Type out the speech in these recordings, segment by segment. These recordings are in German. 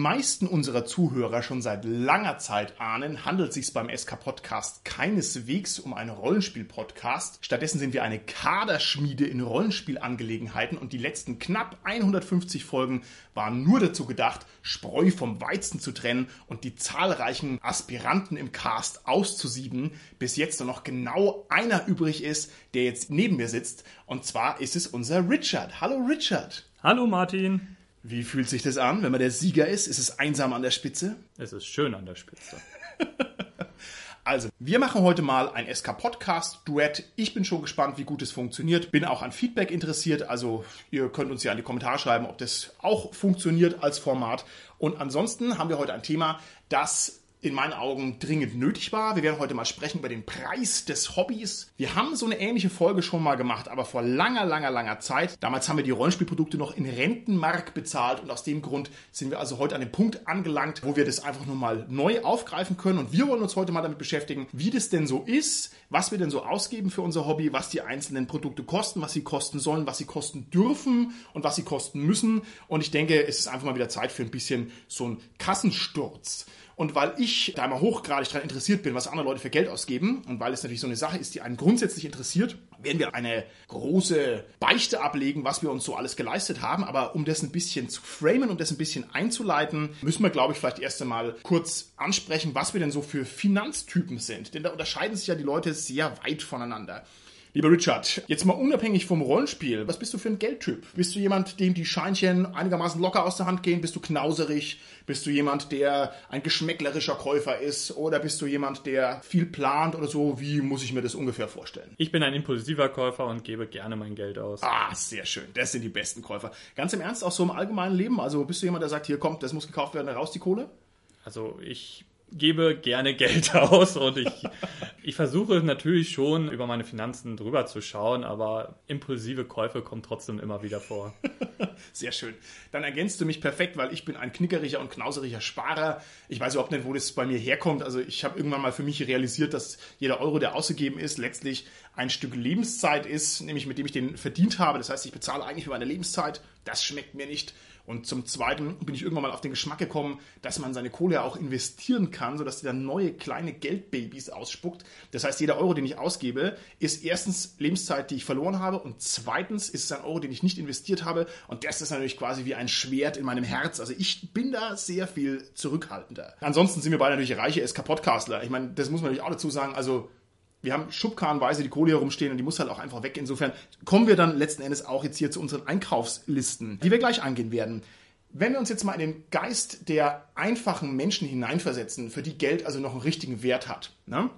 Meisten unserer Zuhörer schon seit langer Zeit ahnen, handelt es sich beim SK Podcast keineswegs um einen Rollenspiel-Podcast. Stattdessen sind wir eine Kaderschmiede in Rollenspielangelegenheiten und die letzten knapp 150 Folgen waren nur dazu gedacht, Spreu vom Weizen zu trennen und die zahlreichen Aspiranten im Cast auszusieben, bis jetzt nur noch genau einer übrig ist, der jetzt neben mir sitzt. Und zwar ist es unser Richard. Hallo Richard. Hallo Martin. Wie fühlt sich das an, wenn man der Sieger ist? Ist es einsam an der Spitze? Es ist schön an der Spitze. also, wir machen heute mal ein SK-Podcast-Duett. Ich bin schon gespannt, wie gut es funktioniert. Bin auch an Feedback interessiert. Also, ihr könnt uns ja in die Kommentare schreiben, ob das auch funktioniert als Format. Und ansonsten haben wir heute ein Thema, das in meinen Augen dringend nötig war. Wir werden heute mal sprechen über den Preis des Hobbys. Wir haben so eine ähnliche Folge schon mal gemacht, aber vor langer, langer, langer Zeit. Damals haben wir die Rollenspielprodukte noch in Rentenmark bezahlt und aus dem Grund sind wir also heute an dem Punkt angelangt, wo wir das einfach nur mal neu aufgreifen können. Und wir wollen uns heute mal damit beschäftigen, wie das denn so ist, was wir denn so ausgeben für unser Hobby, was die einzelnen Produkte kosten, was sie kosten sollen, was sie kosten dürfen und was sie kosten müssen. Und ich denke, es ist einfach mal wieder Zeit für ein bisschen so einen Kassensturz. Und weil ich da immer hochgradig daran interessiert bin, was andere Leute für Geld ausgeben und weil es natürlich so eine Sache ist, die einen grundsätzlich interessiert, werden wir eine große Beichte ablegen, was wir uns so alles geleistet haben. Aber um das ein bisschen zu framen und das ein bisschen einzuleiten, müssen wir, glaube ich, vielleicht erst einmal kurz ansprechen, was wir denn so für Finanztypen sind. Denn da unterscheiden sich ja die Leute sehr weit voneinander. Lieber Richard, jetzt mal unabhängig vom Rollenspiel, was bist du für ein Geldtyp? Bist du jemand, dem die Scheinchen einigermaßen locker aus der Hand gehen? Bist du knauserig? Bist du jemand, der ein geschmäcklerischer Käufer ist? Oder bist du jemand, der viel plant oder so? Wie muss ich mir das ungefähr vorstellen? Ich bin ein impulsiver Käufer und gebe gerne mein Geld aus. Ah, sehr schön. Das sind die besten Käufer. Ganz im Ernst, auch so im allgemeinen Leben? Also bist du jemand, der sagt, hier kommt, das muss gekauft werden, raus die Kohle? Also ich gebe gerne Geld aus und ich, ich versuche natürlich schon über meine Finanzen drüber zu schauen, aber impulsive Käufe kommen trotzdem immer wieder vor. Sehr schön. Dann ergänzt du mich perfekt, weil ich bin ein knickeriger und knauseriger Sparer. Ich weiß überhaupt nicht, wo das bei mir herkommt. Also ich habe irgendwann mal für mich realisiert, dass jeder Euro, der ausgegeben ist, letztlich ein Stück Lebenszeit ist, nämlich mit dem ich den verdient habe. Das heißt, ich bezahle eigentlich für meine Lebenszeit. Das schmeckt mir nicht. Und zum Zweiten bin ich irgendwann mal auf den Geschmack gekommen, dass man seine Kohle ja auch investieren kann, sodass die dann neue kleine Geldbabys ausspuckt. Das heißt, jeder Euro, den ich ausgebe, ist erstens Lebenszeit, die ich verloren habe und zweitens ist es ein Euro, den ich nicht investiert habe und das ist natürlich quasi wie ein Schwert in meinem Herz. Also ich bin da sehr viel zurückhaltender. Ansonsten sind wir beide natürlich reiche SK-Podcastler. Ich meine, das muss man natürlich auch dazu sagen. Also wir haben schubkarrenweise die Kohle herumstehen und die muss halt auch einfach weg. Insofern kommen wir dann letzten Endes auch jetzt hier zu unseren Einkaufslisten, die wir gleich angehen werden. Wenn wir uns jetzt mal in den Geist der einfachen Menschen hineinversetzen, für die Geld also noch einen richtigen Wert hat. Ne?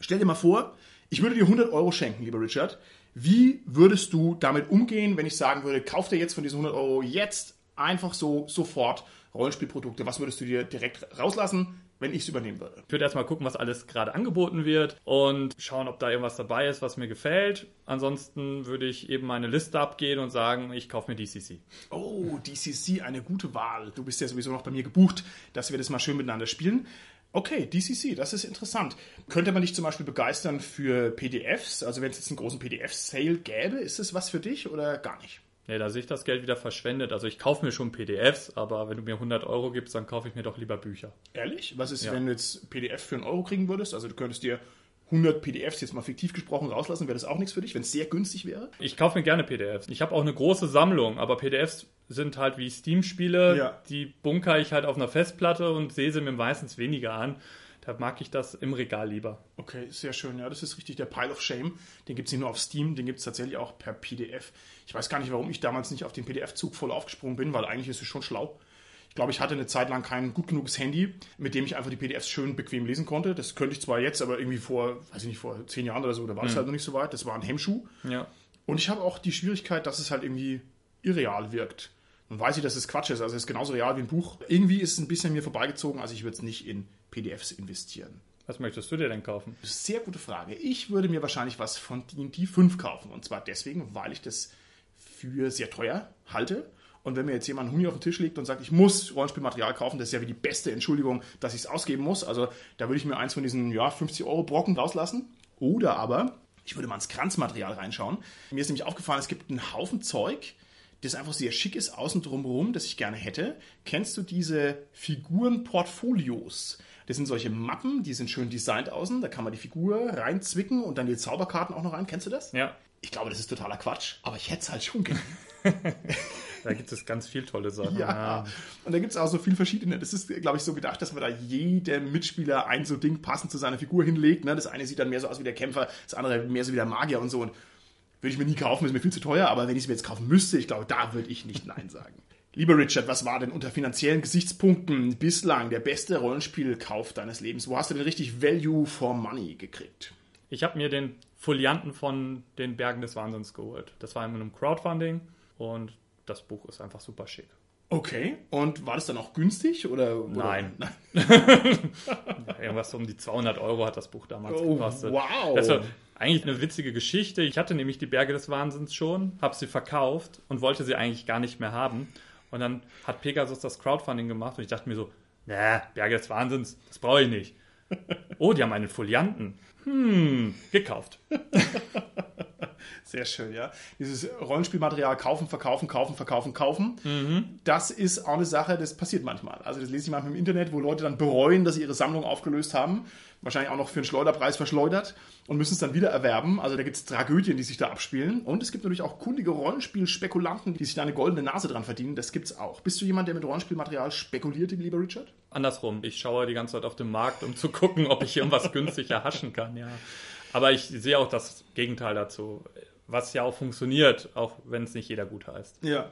Stell dir mal vor, ich würde dir 100 Euro schenken, lieber Richard. Wie würdest du damit umgehen, wenn ich sagen würde, kauf dir jetzt von diesen 100 Euro jetzt einfach so sofort Rollenspielprodukte? Was würdest du dir direkt rauslassen? Wenn ich es übernehmen würde. Ich würde erstmal gucken, was alles gerade angeboten wird und schauen, ob da irgendwas dabei ist, was mir gefällt. Ansonsten würde ich eben meine Liste abgehen und sagen, ich kaufe mir DCC. Oh, DCC, eine gute Wahl. Du bist ja sowieso noch bei mir gebucht, dass wir das mal schön miteinander spielen. Okay, DCC, das ist interessant. Könnte man dich zum Beispiel begeistern für PDFs? Also wenn es jetzt einen großen PDF-Sale gäbe, ist das was für dich oder gar nicht? Nee, da sehe ich das Geld wieder verschwendet. Also ich kaufe mir schon PDFs, aber wenn du mir 100 Euro gibst, dann kaufe ich mir doch lieber Bücher. Ehrlich? Was ist, ja. wenn du jetzt PDF für einen Euro kriegen würdest? Also du könntest dir 100 PDFs jetzt mal fiktiv gesprochen rauslassen, wäre das auch nichts für dich, wenn es sehr günstig wäre? Ich kaufe mir gerne PDFs. Ich habe auch eine große Sammlung, aber PDFs sind halt wie Steam-Spiele. Ja. Die bunker ich halt auf einer Festplatte und sehe sie mir meistens weniger an. Da mag ich das im Regal lieber. Okay, sehr schön. Ja, das ist richtig der Pile of Shame. Den gibt es nicht nur auf Steam, den gibt es tatsächlich auch per PDF. Ich weiß gar nicht, warum ich damals nicht auf den PDF-Zug voll aufgesprungen bin, weil eigentlich ist es schon schlau. Ich glaube, ich hatte eine Zeit lang kein gut genuges Handy, mit dem ich einfach die PDFs schön bequem lesen konnte. Das könnte ich zwar jetzt, aber irgendwie vor, weiß ich nicht, vor zehn Jahren oder so, da war es mhm. halt noch nicht so weit. Das war ein Hemmschuh. Ja. Und ich habe auch die Schwierigkeit, dass es halt irgendwie irreal wirkt. Dann weiß ich, dass es Quatsch ist. Also es ist genauso real wie ein Buch. Irgendwie ist es ein bisschen mir vorbeigezogen, also ich würde es nicht in PDFs investieren. Was möchtest du dir denn kaufen? Sehr gute Frage. Ich würde mir wahrscheinlich was von D&D 5 kaufen. Und zwar deswegen, weil ich das für sehr teuer halte. Und wenn mir jetzt jemand ein Huni auf den Tisch legt und sagt, ich muss Rollenspielmaterial kaufen, das ist ja wie die beste Entschuldigung, dass ich es ausgeben muss. Also da würde ich mir eins von diesen ja, 50 Euro Brocken rauslassen. Oder aber, ich würde mal ins Kranzmaterial reinschauen. Mir ist nämlich aufgefallen, es gibt einen Haufen Zeug, das einfach sehr schick ist, außen drumherum, das ich gerne hätte. Kennst du diese Figurenportfolios? Das sind solche Mappen, die sind schön designt außen. Da kann man die Figur reinzwicken und dann die Zauberkarten auch noch rein. Kennst du das? Ja. Ich glaube, das ist totaler Quatsch, aber ich hätte es halt schon gerne. da gibt es ganz viel tolle Sachen. Ja. ja. Und da gibt es auch so viel verschiedene. Das ist, glaube ich, so gedacht, dass man da jedem Mitspieler ein so Ding passend zu seiner Figur hinlegt. Ne? Das eine sieht dann mehr so aus wie der Kämpfer, das andere mehr so wie der Magier und so. Und würde ich mir nie kaufen, ist mir viel zu teuer, aber wenn ich es mir jetzt kaufen müsste, ich glaube, da würde ich nicht Nein sagen. Lieber Richard, was war denn unter finanziellen Gesichtspunkten bislang der beste Rollenspielkauf deines Lebens? Wo hast du denn richtig Value for Money gekriegt? Ich habe mir den Folianten von den Bergen des Wahnsinns geholt. Das war in einem Crowdfunding und das Buch ist einfach super schick. Okay, und war das dann auch günstig oder? oder? Nein. ja, irgendwas um die 200 Euro hat das Buch damals oh, gekostet. Wow. Das war eigentlich eine witzige Geschichte. Ich hatte nämlich die Berge des Wahnsinns schon, habe sie verkauft und wollte sie eigentlich gar nicht mehr haben. Und dann hat Pegasus das Crowdfunding gemacht und ich dachte mir so, na, Berge des Wahnsinns, das brauche ich nicht. Oh, die haben einen Folianten. Hm, gekauft. Sehr schön, ja. Dieses Rollenspielmaterial kaufen, verkaufen, kaufen, verkaufen, kaufen. Mhm. Das ist auch eine Sache, das passiert manchmal. Also das lese ich manchmal im Internet, wo Leute dann bereuen, dass sie ihre Sammlung aufgelöst haben. Wahrscheinlich auch noch für einen Schleuderpreis verschleudert und müssen es dann wieder erwerben. Also da gibt es Tragödien, die sich da abspielen. Und es gibt natürlich auch kundige Rollenspielspekulanten, die sich da eine goldene Nase dran verdienen. Das gibt's auch. Bist du jemand, der mit Rollenspielmaterial spekuliert, lieber Richard? Andersrum. Ich schaue die ganze Zeit auf den Markt, um zu gucken, ob ich irgendwas günstig erhaschen kann, ja. Aber ich sehe auch das Gegenteil dazu was ja auch funktioniert, auch wenn es nicht jeder gut heißt. Ja.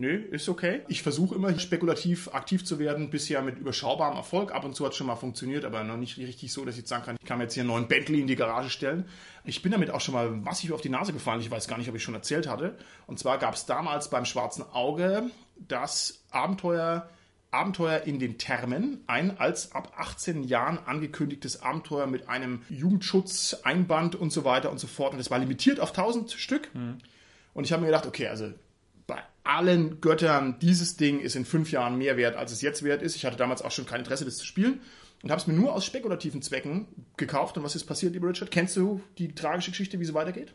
Nö, ist okay. Ich versuche immer spekulativ aktiv zu werden, bisher mit überschaubarem Erfolg. Ab und zu hat es schon mal funktioniert, aber noch nicht richtig so, dass ich jetzt sagen kann, ich kann mir jetzt hier einen neuen Bentley in die Garage stellen. Ich bin damit auch schon mal massiv auf die Nase gefallen. Ich weiß gar nicht, ob ich schon erzählt hatte. Und zwar gab es damals beim Schwarzen Auge das Abenteuer Abenteuer in den Thermen, ein als ab 18 Jahren angekündigtes Abenteuer mit einem Jugendschutz, Einband und so weiter und so fort. Und es war limitiert auf 1000 Stück. Mhm. Und ich habe mir gedacht, okay, also bei allen Göttern, dieses Ding ist in fünf Jahren mehr wert, als es jetzt wert ist. Ich hatte damals auch schon kein Interesse, das zu spielen. Und habe es mir nur aus spekulativen Zwecken gekauft. Und was ist passiert, lieber Richard? Kennst du die tragische Geschichte, wie sie weitergeht?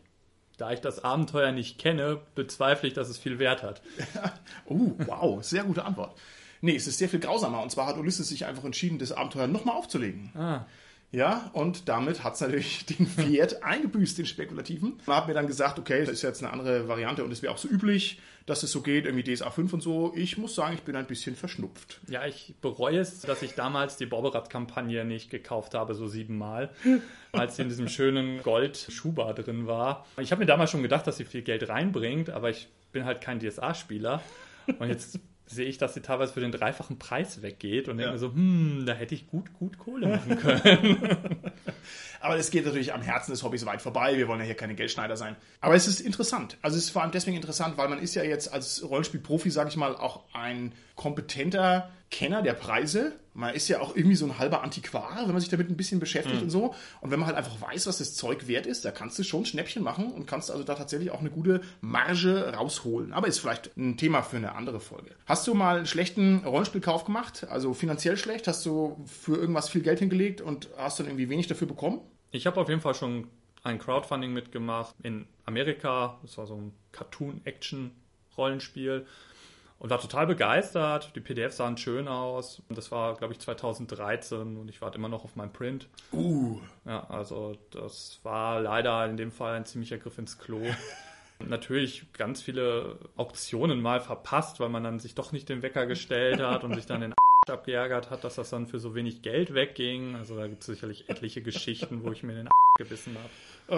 Da ich das Abenteuer nicht kenne, bezweifle ich, dass es viel Wert hat. oh, wow, sehr gute Antwort. Nee, es ist sehr viel grausamer. Und zwar hat Ulysses sich einfach entschieden, das Abenteuer nochmal aufzulegen. Ah. Ja, und damit hat es natürlich den Wert eingebüßt, den spekulativen. Man hat mir dann gesagt, okay, das ist jetzt eine andere Variante und es wäre auch so üblich, dass es so geht, irgendwie DSA 5 und so. Ich muss sagen, ich bin ein bisschen verschnupft. Ja, ich bereue es, dass ich damals die Bobberat-Kampagne nicht gekauft habe, so siebenmal, als sie in diesem schönen Gold-Schuber drin war. Ich habe mir damals schon gedacht, dass sie viel Geld reinbringt, aber ich bin halt kein DSA-Spieler. Und jetzt sehe ich, dass sie teilweise für den dreifachen Preis weggeht und ja. denke mir so, hm, da hätte ich gut, gut Kohle machen können. Aber es geht natürlich am Herzen des Hobbys weit vorbei. Wir wollen ja hier keine Geldschneider sein. Aber es ist interessant. Also es ist vor allem deswegen interessant, weil man ist ja jetzt als Rollenspielprofi, sage ich mal, auch ein kompetenter Kenner der Preise. Man ist ja auch irgendwie so ein halber Antiquar, wenn man sich damit ein bisschen beschäftigt mhm. und so. Und wenn man halt einfach weiß, was das Zeug wert ist, da kannst du schon Schnäppchen machen und kannst also da tatsächlich auch eine gute Marge rausholen. Aber ist vielleicht ein Thema für eine andere Folge. Hast du mal einen schlechten Rollenspielkauf gemacht? Also finanziell schlecht? Hast du für irgendwas viel Geld hingelegt und hast dann irgendwie wenig dafür bekommen? Ich habe auf jeden Fall schon ein Crowdfunding mitgemacht in Amerika. Das war so ein Cartoon-Action-Rollenspiel und war total begeistert. Die PDFs sahen schön aus. Das war, glaube ich, 2013 und ich warte immer noch auf mein Print. Uh. Ja, also das war leider in dem Fall ein ziemlicher Griff ins Klo. Natürlich ganz viele Auktionen mal verpasst, weil man dann sich doch nicht den Wecker gestellt hat und sich dann den abgeärgert hat, dass das dann für so wenig Geld wegging. Also da gibt es sicherlich etliche Geschichten, wo ich mir den gebissen habe.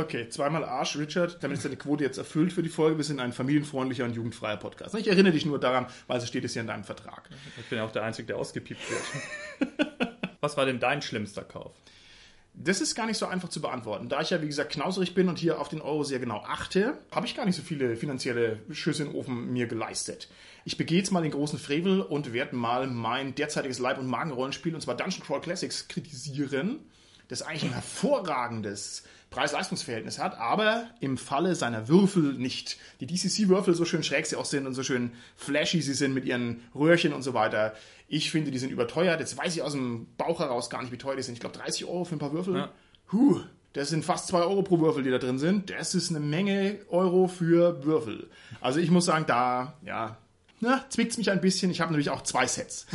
Okay, zweimal Arsch, Richard. Damit ist deine Quote jetzt erfüllt für die Folge. Wir sind ein familienfreundlicher und jugendfreier Podcast. Ich erinnere dich nur daran, weil es steht es ja in deinem Vertrag. Ich bin ja auch der Einzige, der ausgepiept wird. Was war denn dein schlimmster Kauf? Das ist gar nicht so einfach zu beantworten. Da ich ja, wie gesagt, knauserig bin und hier auf den Euro sehr genau achte, habe ich gar nicht so viele finanzielle Schüsse in den Ofen mir geleistet. Ich begehe jetzt mal den großen Frevel und werde mal mein derzeitiges Leib- und Magenrollenspiel, und zwar Dungeon Crawl Classics, kritisieren das eigentlich ein hervorragendes Preis-Leistungs-Verhältnis hat, aber im Falle seiner Würfel nicht. Die DCC-Würfel, so schön schräg sie auch sind und so schön flashy sie sind mit ihren Röhrchen und so weiter, ich finde, die sind überteuert. Jetzt weiß ich aus dem Bauch heraus gar nicht, wie teuer die sind. Ich glaube, 30 Euro für ein paar Würfel. Ja. Huh, das sind fast 2 Euro pro Würfel, die da drin sind. Das ist eine Menge Euro für Würfel. Also ich muss sagen, da, ja, zwickt es mich ein bisschen. Ich habe nämlich auch zwei Sets.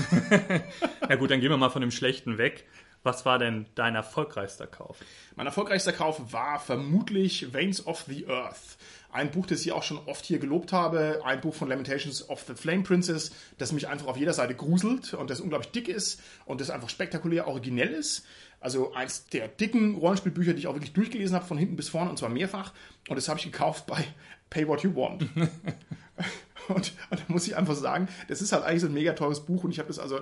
ja gut, dann gehen wir mal von dem Schlechten weg. Was war denn dein erfolgreichster Kauf? Mein erfolgreichster Kauf war vermutlich Veins of the Earth. Ein Buch, das ich auch schon oft hier gelobt habe. Ein Buch von Lamentations of the Flame Princess, das mich einfach auf jeder Seite gruselt und das unglaublich dick ist und das einfach spektakulär originell ist. Also eins der dicken Rollenspielbücher, die ich auch wirklich durchgelesen habe, von hinten bis vorne und zwar mehrfach. Und das habe ich gekauft bei Pay What You Want. und, und da muss ich einfach sagen, das ist halt eigentlich so ein mega teures Buch und ich habe das also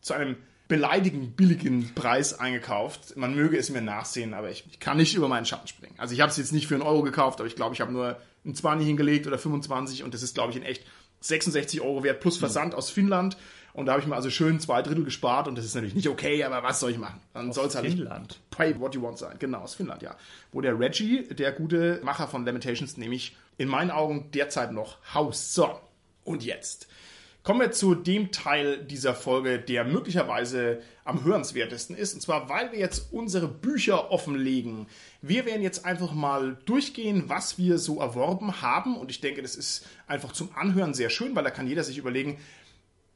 zu einem beleidigend billigen Preis eingekauft. Man möge es mir nachsehen, aber ich, ich kann nicht über meinen Schatten springen. Also ich habe es jetzt nicht für einen Euro gekauft, aber ich glaube, ich habe nur ein 20 hingelegt oder 25 und das ist, glaube ich, in echt 66 Euro wert plus Versand mhm. aus Finnland. Und da habe ich mir also schön zwei Drittel gespart und das ist natürlich nicht okay, aber was soll ich machen? Dann soll es halt Finnland. pay what you want sein. Genau, aus Finnland, ja. Wo der Reggie, der gute Macher von Lamentations, nämlich in meinen Augen derzeit noch haust. So, und jetzt Kommen wir zu dem Teil dieser Folge, der möglicherweise am hörenswertesten ist. Und zwar, weil wir jetzt unsere Bücher offenlegen. Wir werden jetzt einfach mal durchgehen, was wir so erworben haben. Und ich denke, das ist einfach zum Anhören sehr schön, weil da kann jeder sich überlegen,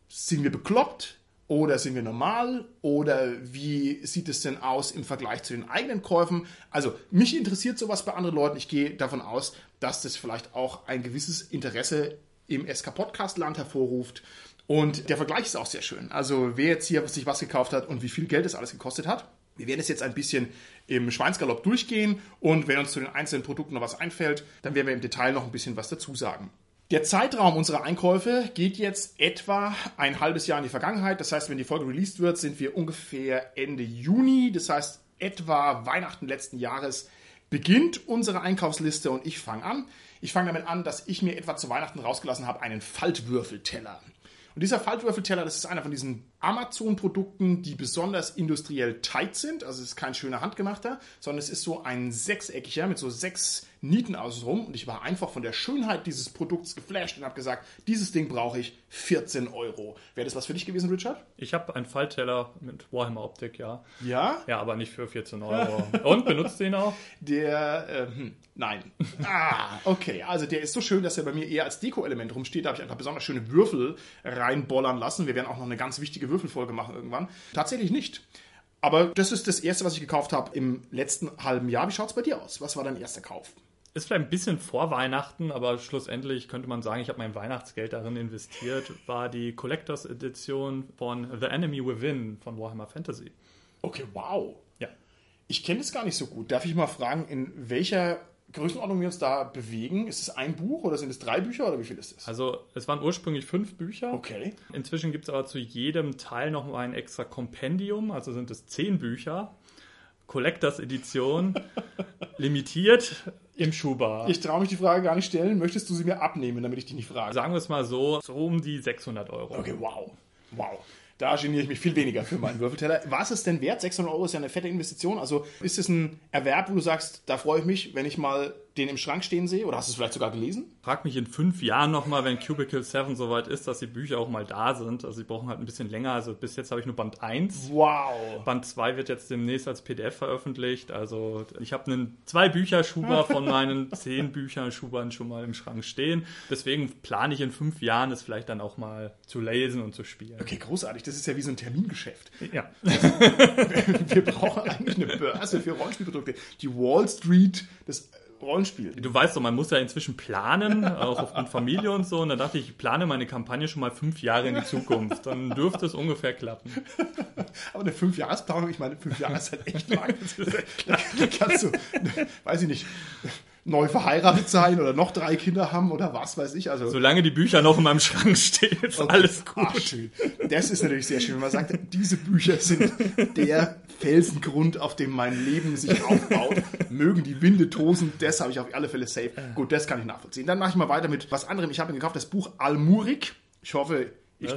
sind wir bekloppt? Oder sind wir normal? Oder wie sieht es denn aus im Vergleich zu den eigenen Käufen? Also, mich interessiert sowas bei anderen Leuten. Ich gehe davon aus, dass das vielleicht auch ein gewisses Interesse im SK Podcast Land hervorruft. Und der Vergleich ist auch sehr schön. Also wer jetzt hier sich was gekauft hat und wie viel Geld es alles gekostet hat. Wir werden es jetzt ein bisschen im Schweinsgalopp durchgehen und wenn uns zu den einzelnen Produkten noch was einfällt, dann werden wir im Detail noch ein bisschen was dazu sagen. Der Zeitraum unserer Einkäufe geht jetzt etwa ein halbes Jahr in die Vergangenheit. Das heißt, wenn die Folge released wird, sind wir ungefähr Ende Juni. Das heißt, etwa Weihnachten letzten Jahres beginnt unsere Einkaufsliste und ich fange an. Ich fange damit an, dass ich mir etwa zu Weihnachten rausgelassen habe einen Faltwürfelteller. Und dieser Faltwürfelteller, das ist einer von diesen Amazon-Produkten, die besonders industriell tight sind. Also es ist kein schöner handgemachter, sondern es ist so ein sechseckiger mit so sechs Nieten außenrum. Und ich war einfach von der Schönheit dieses Produkts geflasht und habe gesagt, dieses Ding brauche ich 14 Euro. Wäre das was für dich gewesen, Richard? Ich habe einen Faltteller mit Warhammer-Optik, ja. Ja? Ja, aber nicht für 14 Euro. und benutzt du ihn auch? Der, äh, hm, nein. ah, okay. Also der ist so schön, dass er bei mir eher als Deko-Element rumsteht. Da habe ich einfach besonders schöne Würfel reinbollern lassen. Wir werden auch noch eine ganz wichtige Würfelfolge machen irgendwann. Tatsächlich nicht. Aber das ist das erste, was ich gekauft habe im letzten halben Jahr. Wie schaut es bei dir aus? Was war dein erster Kauf? Ist vielleicht ein bisschen vor Weihnachten, aber schlussendlich könnte man sagen, ich habe mein Weihnachtsgeld darin investiert, war die Collectors Edition von The Enemy Within von Warhammer Fantasy. Okay, wow. Ja. Ich kenne das gar nicht so gut. Darf ich mal fragen, in welcher Größenordnung wir uns da bewegen? Ist es ein Buch oder sind es drei Bücher oder wie viel ist es? Also es waren ursprünglich fünf Bücher. Okay. Inzwischen gibt es aber zu jedem Teil noch mal ein extra Kompendium, also sind es zehn Bücher. Collectors Edition, limitiert im Schuhbar. Ich traue mich die Frage gar nicht stellen. Möchtest du sie mir abnehmen, damit ich dich nicht frage? Sagen wir es mal so, so um die 600 Euro. Okay, wow. Wow. Da geniere ich mich viel weniger für meinen Würfelteller. Was ist denn wert? 600 Euro ist ja eine fette Investition. Also ist es ein Erwerb, wo du sagst, da freue ich mich, wenn ich mal den im Schrank stehen sehe? Oder hast du es vielleicht sogar gelesen? Frag mich in fünf Jahren nochmal, wenn Cubicle 7 soweit ist, dass die Bücher auch mal da sind. Also sie brauchen halt ein bisschen länger. Also bis jetzt habe ich nur Band 1. Wow. Band 2 wird jetzt demnächst als PDF veröffentlicht. Also ich habe einen zwei Bücher Schuber von meinen zehn Büchern Schubern schon mal im Schrank stehen. Deswegen plane ich in fünf Jahren es vielleicht dann auch mal zu lesen und zu spielen. Okay, großartig. Das ist ja wie so ein Termingeschäft. Ja. Wir brauchen eigentlich eine Börse für Rollenspielprodukte. Die Wall Street des Rollenspiel. Du weißt doch, man muss ja inzwischen planen, auch aufgrund Familie und so. Und dann dachte ich, ich plane meine Kampagne schon mal fünf Jahre in die Zukunft. Dann dürfte es ungefähr klappen. Aber eine Fünfjahresplanung, ich meine, fünf Jahre ist halt echt lang. Da kannst du, weiß ich nicht, neu verheiratet sein oder noch drei Kinder haben oder was weiß ich. Also Solange die Bücher noch in meinem Schrank stehen, ist okay. alles gut. Ach, schön. Das ist natürlich sehr schön, wenn man sagt, diese Bücher sind der Felsengrund, auf dem mein Leben sich aufbaut. Mögen die Winde tosen, das habe ich auf alle Fälle safe. Gut, das kann ich nachvollziehen. Dann mache ich mal weiter mit was anderem. Ich habe mir gekauft das Buch Almurik. Ich hoffe, ich,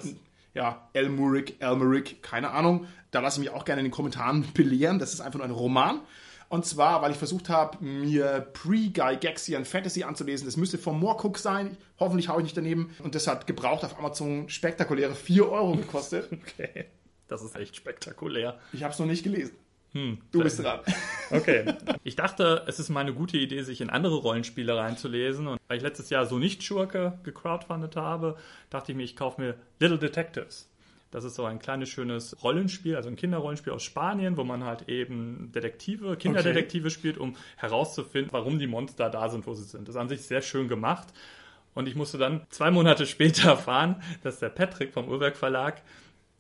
ja, Elmurick, Elmerick, keine Ahnung. Da lasse ich mich auch gerne in den Kommentaren belehren. Das ist einfach nur ein Roman. Und zwar, weil ich versucht habe, mir Pre-Gygaxian Fantasy anzulesen. Das müsste vom Moorcook sein. Hoffentlich haue ich nicht daneben. Und das hat gebraucht auf Amazon spektakuläre 4 Euro gekostet. Okay, das ist echt spektakulär. Ich habe es noch nicht gelesen. Hm, Du bist dran. Okay. Ich dachte, es ist mal eine gute Idee, sich in andere Rollenspiele reinzulesen. Und weil ich letztes Jahr so nicht Schurke gecrowdfundet habe, dachte ich mir, ich kaufe mir Little Detectives. Das ist so ein kleines, schönes Rollenspiel, also ein Kinderrollenspiel aus Spanien, wo man halt eben Detektive, Kinderdetektive spielt, um herauszufinden, warum die Monster da sind, wo sie sind. Das ist an sich sehr schön gemacht. Und ich musste dann zwei Monate später erfahren, dass der Patrick vom Uhrwerk Verlag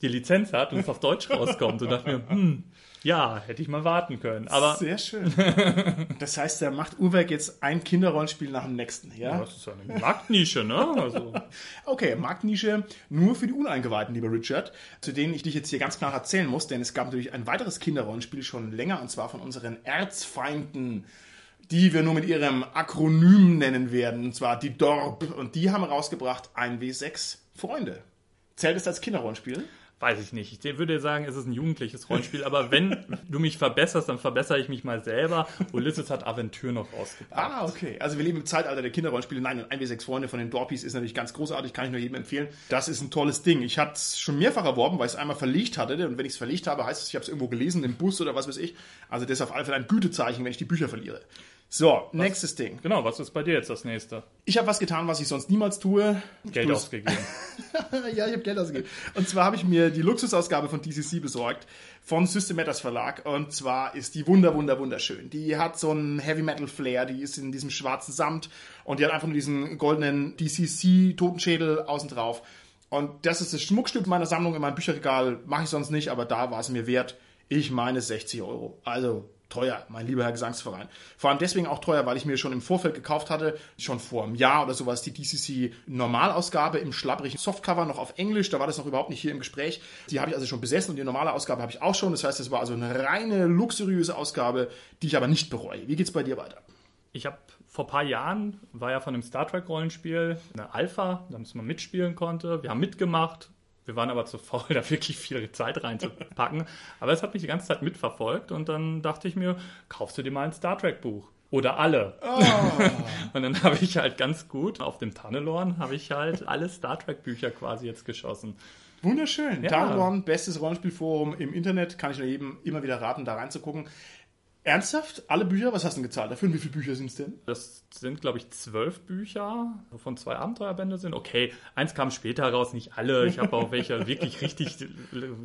die Lizenz hat und es auf Deutsch rauskommt. Und dachte mir, hm, ja, hätte ich mal warten können. Aber Sehr schön. Das heißt, der macht Uhrwerk jetzt ein Kinderrollenspiel nach dem nächsten, ja? das ist ja eine Marktnische, ne? Also, Okay, Marktnische nur für die Uneingeweihten, lieber Richard, zu denen ich dich jetzt hier ganz klar erzählen muss, denn es gab natürlich ein weiteres Kinderrollenspiel schon länger, und zwar von unseren Erzfeinden, die wir nur mit ihrem Akronym nennen werden, und zwar die DORB. Und die haben rausgebracht 1W6 Freunde. Zählt es als Kinderrollenspiel? Weiß ich nicht. Ich würde sagen, es ist ein jugendliches Rollenspiel, aber wenn du mich verbesserst, dann verbessere ich mich mal selber. Ulysses hat Aventur noch rausgebracht. Ah, okay. Also wir leben im Zeitalter der Kinderrollenspiele. Nein, und 1W6 Freunde von den Dorpies ist natürlich ganz großartig, kann ich nur jedem empfehlen. Das ist ein tolles Ding. Ich hatte es schon mehrfach erworben, weil ich es einmal verlegt hatte. Und wenn ich es verlegt habe, heißt es, ich habe es irgendwo gelesen, im Bus oder was weiß ich. Also das ist auf alle Fälle ein Gütezeichen, wenn ich die Bücher verliere. So, nächstes Ding. Genau, was ist bei dir jetzt das nächste? Ich habe was getan, was ich sonst niemals tue. Geld tu's- ausgegeben. ja, ich habe Geld ausgegeben. Und zwar habe ich mir die Luxusausgabe von DCC besorgt, von System Matters Verlag. Und zwar ist die wunder, wunder, wunderschön. Die hat so einen Heavy Metal Flair, die ist in diesem schwarzen Samt und die hat einfach nur diesen goldenen DCC Totenschädel außen drauf. Und das ist das Schmuckstück meiner Sammlung in meinem Bücherregal. Mache ich sonst nicht, aber da war es mir wert. Ich meine 60 Euro. Also teuer, mein lieber Herr Gesangsverein. Vor allem deswegen auch teuer, weil ich mir schon im Vorfeld gekauft hatte, schon vor einem Jahr oder sowas, die DCC Normalausgabe im schlapprigen Softcover noch auf Englisch. Da war das noch überhaupt nicht hier im Gespräch. Die habe ich also schon besessen und die normale Ausgabe habe ich auch schon. Das heißt, das war also eine reine luxuriöse Ausgabe, die ich aber nicht bereue. Wie geht's bei dir weiter? Ich habe vor ein paar Jahren, war ja von einem Star Trek Rollenspiel eine Alpha, damit man mitspielen konnte. Wir haben mitgemacht. Wir waren aber zu faul, da wirklich viel Zeit reinzupacken. Aber es hat mich die ganze Zeit mitverfolgt und dann dachte ich mir, kaufst du dir mal ein Star Trek Buch? Oder alle. und dann habe ich halt ganz gut auf dem Tannelorn habe ich halt alle Star Trek Bücher quasi jetzt geschossen. Wunderschön. Ja. Talon, bestes Rollenspielforum im Internet. Kann ich nur jedem immer wieder raten, da reinzugucken. Ernsthaft? Alle Bücher? Was hast du denn gezahlt dafür? Und wie viele Bücher sind es denn? Das sind, glaube ich, zwölf Bücher, wovon zwei Abenteuerbände sind. Okay, eins kam später raus, nicht alle. Ich habe auch welche wirklich richtig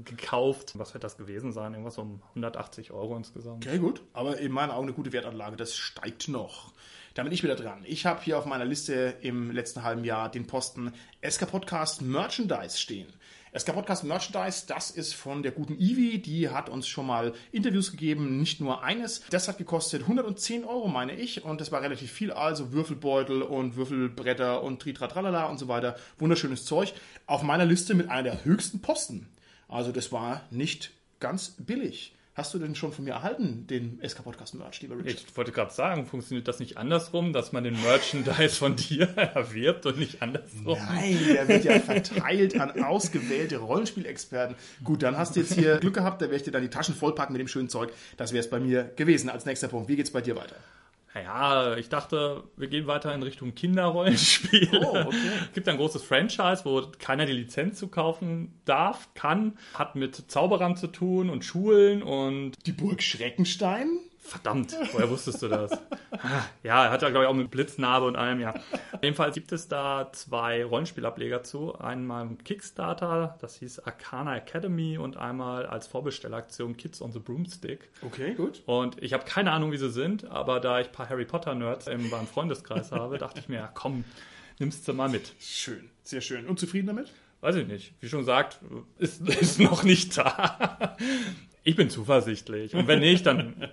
gekauft. Was wird das gewesen sein? Irgendwas um 180 Euro insgesamt. Okay, gut. Aber in meinen Augen eine gute Wertanlage. Das steigt noch. Da bin ich wieder dran. Ich habe hier auf meiner Liste im letzten halben Jahr den Posten SK Podcast Merchandise stehen. SK Podcast Merchandise, das ist von der guten Ivi. Die hat uns schon mal Interviews gegeben, nicht nur eines. Das hat gekostet 110 Euro, meine ich. Und das war relativ viel. Also Würfelbeutel und Würfelbretter und Tritratralala und so weiter. Wunderschönes Zeug. Auf meiner Liste mit einer der höchsten Posten. Also das war nicht ganz billig. Hast du denn schon von mir erhalten, den SK Podcast Merch, lieber Richard? Ich wollte gerade sagen, funktioniert das nicht andersrum, dass man den Merchandise von dir erwirbt und nicht andersrum? Nein, der wird ja verteilt an ausgewählte Rollenspielexperten. Gut, dann hast du jetzt hier Glück gehabt, da werde ich dir dann die Taschen vollpacken mit dem schönen Zeug. Das wäre es bei mir gewesen. Als nächster Punkt, wie geht's bei dir weiter? Naja, ich dachte, wir gehen weiter in Richtung Kinderrollenspiel. Oh, okay. Es gibt ein großes Franchise, wo keiner die Lizenz zu kaufen darf, kann. Hat mit Zauberern zu tun und Schulen und Die Burg Schreckenstein? Verdammt, woher wusstest du das? Ah, Ja, er hat ja, glaube ich, auch mit Blitznarbe und allem, ja. Jedenfalls gibt es da zwei Rollenspielableger zu. Einmal im Kickstarter, das hieß Arcana Academy und einmal als Vorbestellaktion Kids on the Broomstick. Okay, gut. Und ich habe keine Ahnung, wie sie sind, aber da ich ein paar Harry Potter-Nerds in meinem Freundeskreis habe, dachte ich mir, ja, komm, nimmst du mal mit. Schön, sehr schön. Und zufrieden damit? Weiß ich nicht. Wie schon gesagt, ist, ist noch nicht da. Ich bin zuversichtlich. Und wenn nicht, dann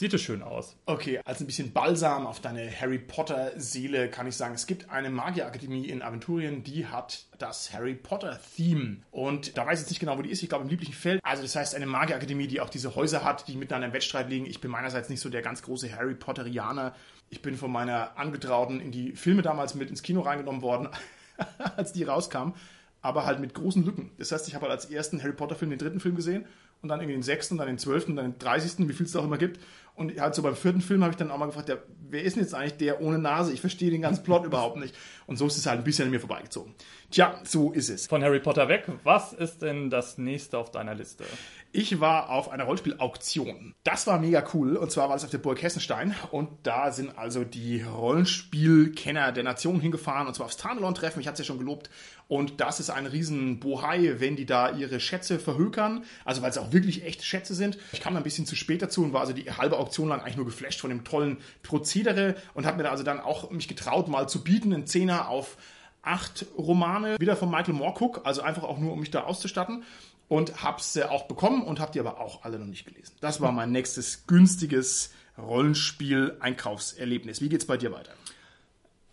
sieht es schön aus. Okay, als ein bisschen Balsam auf deine Harry Potter Seele kann ich sagen, es gibt eine Magierakademie in Aventurien, die hat das Harry Potter Theme. Und da weiß ich jetzt nicht genau, wo die ist. Ich glaube im lieblichen Feld. Also das heißt eine Magierakademie, die auch diese Häuser hat, die miteinander im Wettstreit liegen. Ich bin meinerseits nicht so der ganz große Harry Potterianer. Ich bin von meiner Angetrauten in die Filme damals mit ins Kino reingenommen worden, als die rauskamen. aber halt mit großen Lücken. Das heißt, ich habe halt als ersten Harry Potter-Film den dritten Film gesehen und dann irgendwie den sechsten, dann den zwölften, dann den dreißigsten, wie viel es da auch immer gibt. Und halt so beim vierten Film habe ich dann auch mal gefragt, ja, wer ist denn jetzt eigentlich der ohne Nase? Ich verstehe den ganzen Plot überhaupt nicht. Und so ist es halt ein bisschen an mir vorbeigezogen. Tja, so ist es. Von Harry Potter weg, was ist denn das nächste auf deiner Liste? Ich war auf einer Rollenspielauktion. Das war mega cool. Und zwar war das auf der Burg Hessenstein. Und da sind also die Rollenspielkenner der Nation hingefahren. Und zwar aufs Tarnelon-Treffen. Ich hatte es ja schon gelobt. Und das ist ein riesen Bohai, wenn die da ihre Schätze verhökern. Also weil es auch wirklich echte Schätze sind. Ich kam ein bisschen zu spät dazu und war also die halbe Auktion lang eigentlich nur geflasht von dem tollen Prozedere. Und habe mir da also dann auch mich getraut, mal zu bieten. Einen Zehner auf acht Romane. Wieder von Michael Moorcook. Also einfach auch nur, um mich da auszustatten und hab's äh, auch bekommen und hab die aber auch alle noch nicht gelesen. Das war mein nächstes günstiges Rollenspiel-Einkaufserlebnis. Wie geht's bei dir weiter?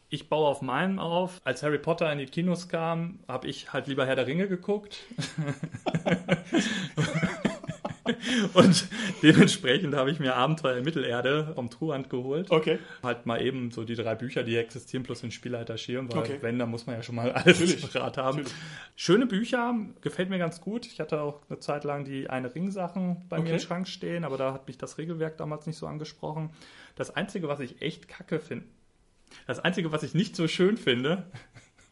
Ich baue auf meinen auf. Als Harry Potter in die Kinos kam, habe ich halt lieber Herr der Ringe geguckt. Und dementsprechend habe ich mir Abenteuer in Mittelerde vom Truhand geholt. Okay. Halt mal eben so die drei Bücher, die existieren, plus den Spielleiter Schirm, weil Okay. wenn, dann muss man ja schon mal alles Natürlich. parat haben. Natürlich. Schöne Bücher, gefällt mir ganz gut. Ich hatte auch eine Zeit lang die eine Ring-Sachen bei mir Okay. im Schrank stehen, aber da hat mich das Regelwerk damals nicht so angesprochen. Das Einzige, was ich echt kacke finde, das Einzige, was ich nicht so schön finde,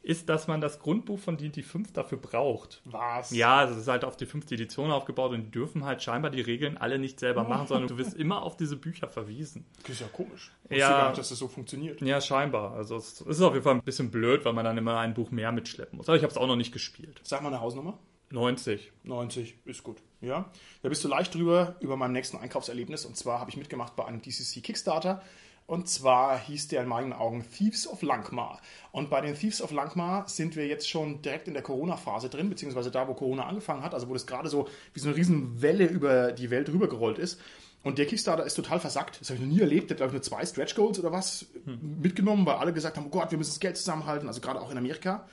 ist, dass man das Grundbuch von D&D 5 dafür braucht. Was? Ja, also es ist halt auf die fünfte Edition aufgebaut und die dürfen halt scheinbar die Regeln alle nicht selber machen, sondern du wirst immer auf diese Bücher verwiesen. Das ist ja komisch. Ja. Ja. Gar nicht, dass das so funktioniert. Ja, scheinbar. Also es ist auf jeden Fall ein bisschen blöd, weil man dann immer ein Buch mehr mitschleppen muss. Aber ich habe es auch noch nicht gespielt. Sag mal eine Hausnummer. 90. 90 ist gut. Ja. Da bist du leicht drüber über meinem nächsten Einkaufserlebnis. Und zwar habe ich mitgemacht bei einem DCC Kickstarter. Und zwar hieß der in meinen Augen Thieves of Langmar. Und bei den Thieves of Langmar sind wir jetzt schon direkt in der Corona-Phase drin, beziehungsweise da, wo Corona angefangen hat, also wo das gerade so wie so eine riesen Welle über die Welt rübergerollt ist. Und der Kickstarter ist total versackt. Das habe ich noch nie erlebt. Der hat, glaube ich, nur zwei Stretch Goals oder was mitgenommen, weil alle gesagt haben, oh Gott, wir müssen das Geld zusammenhalten, also gerade auch in Amerika.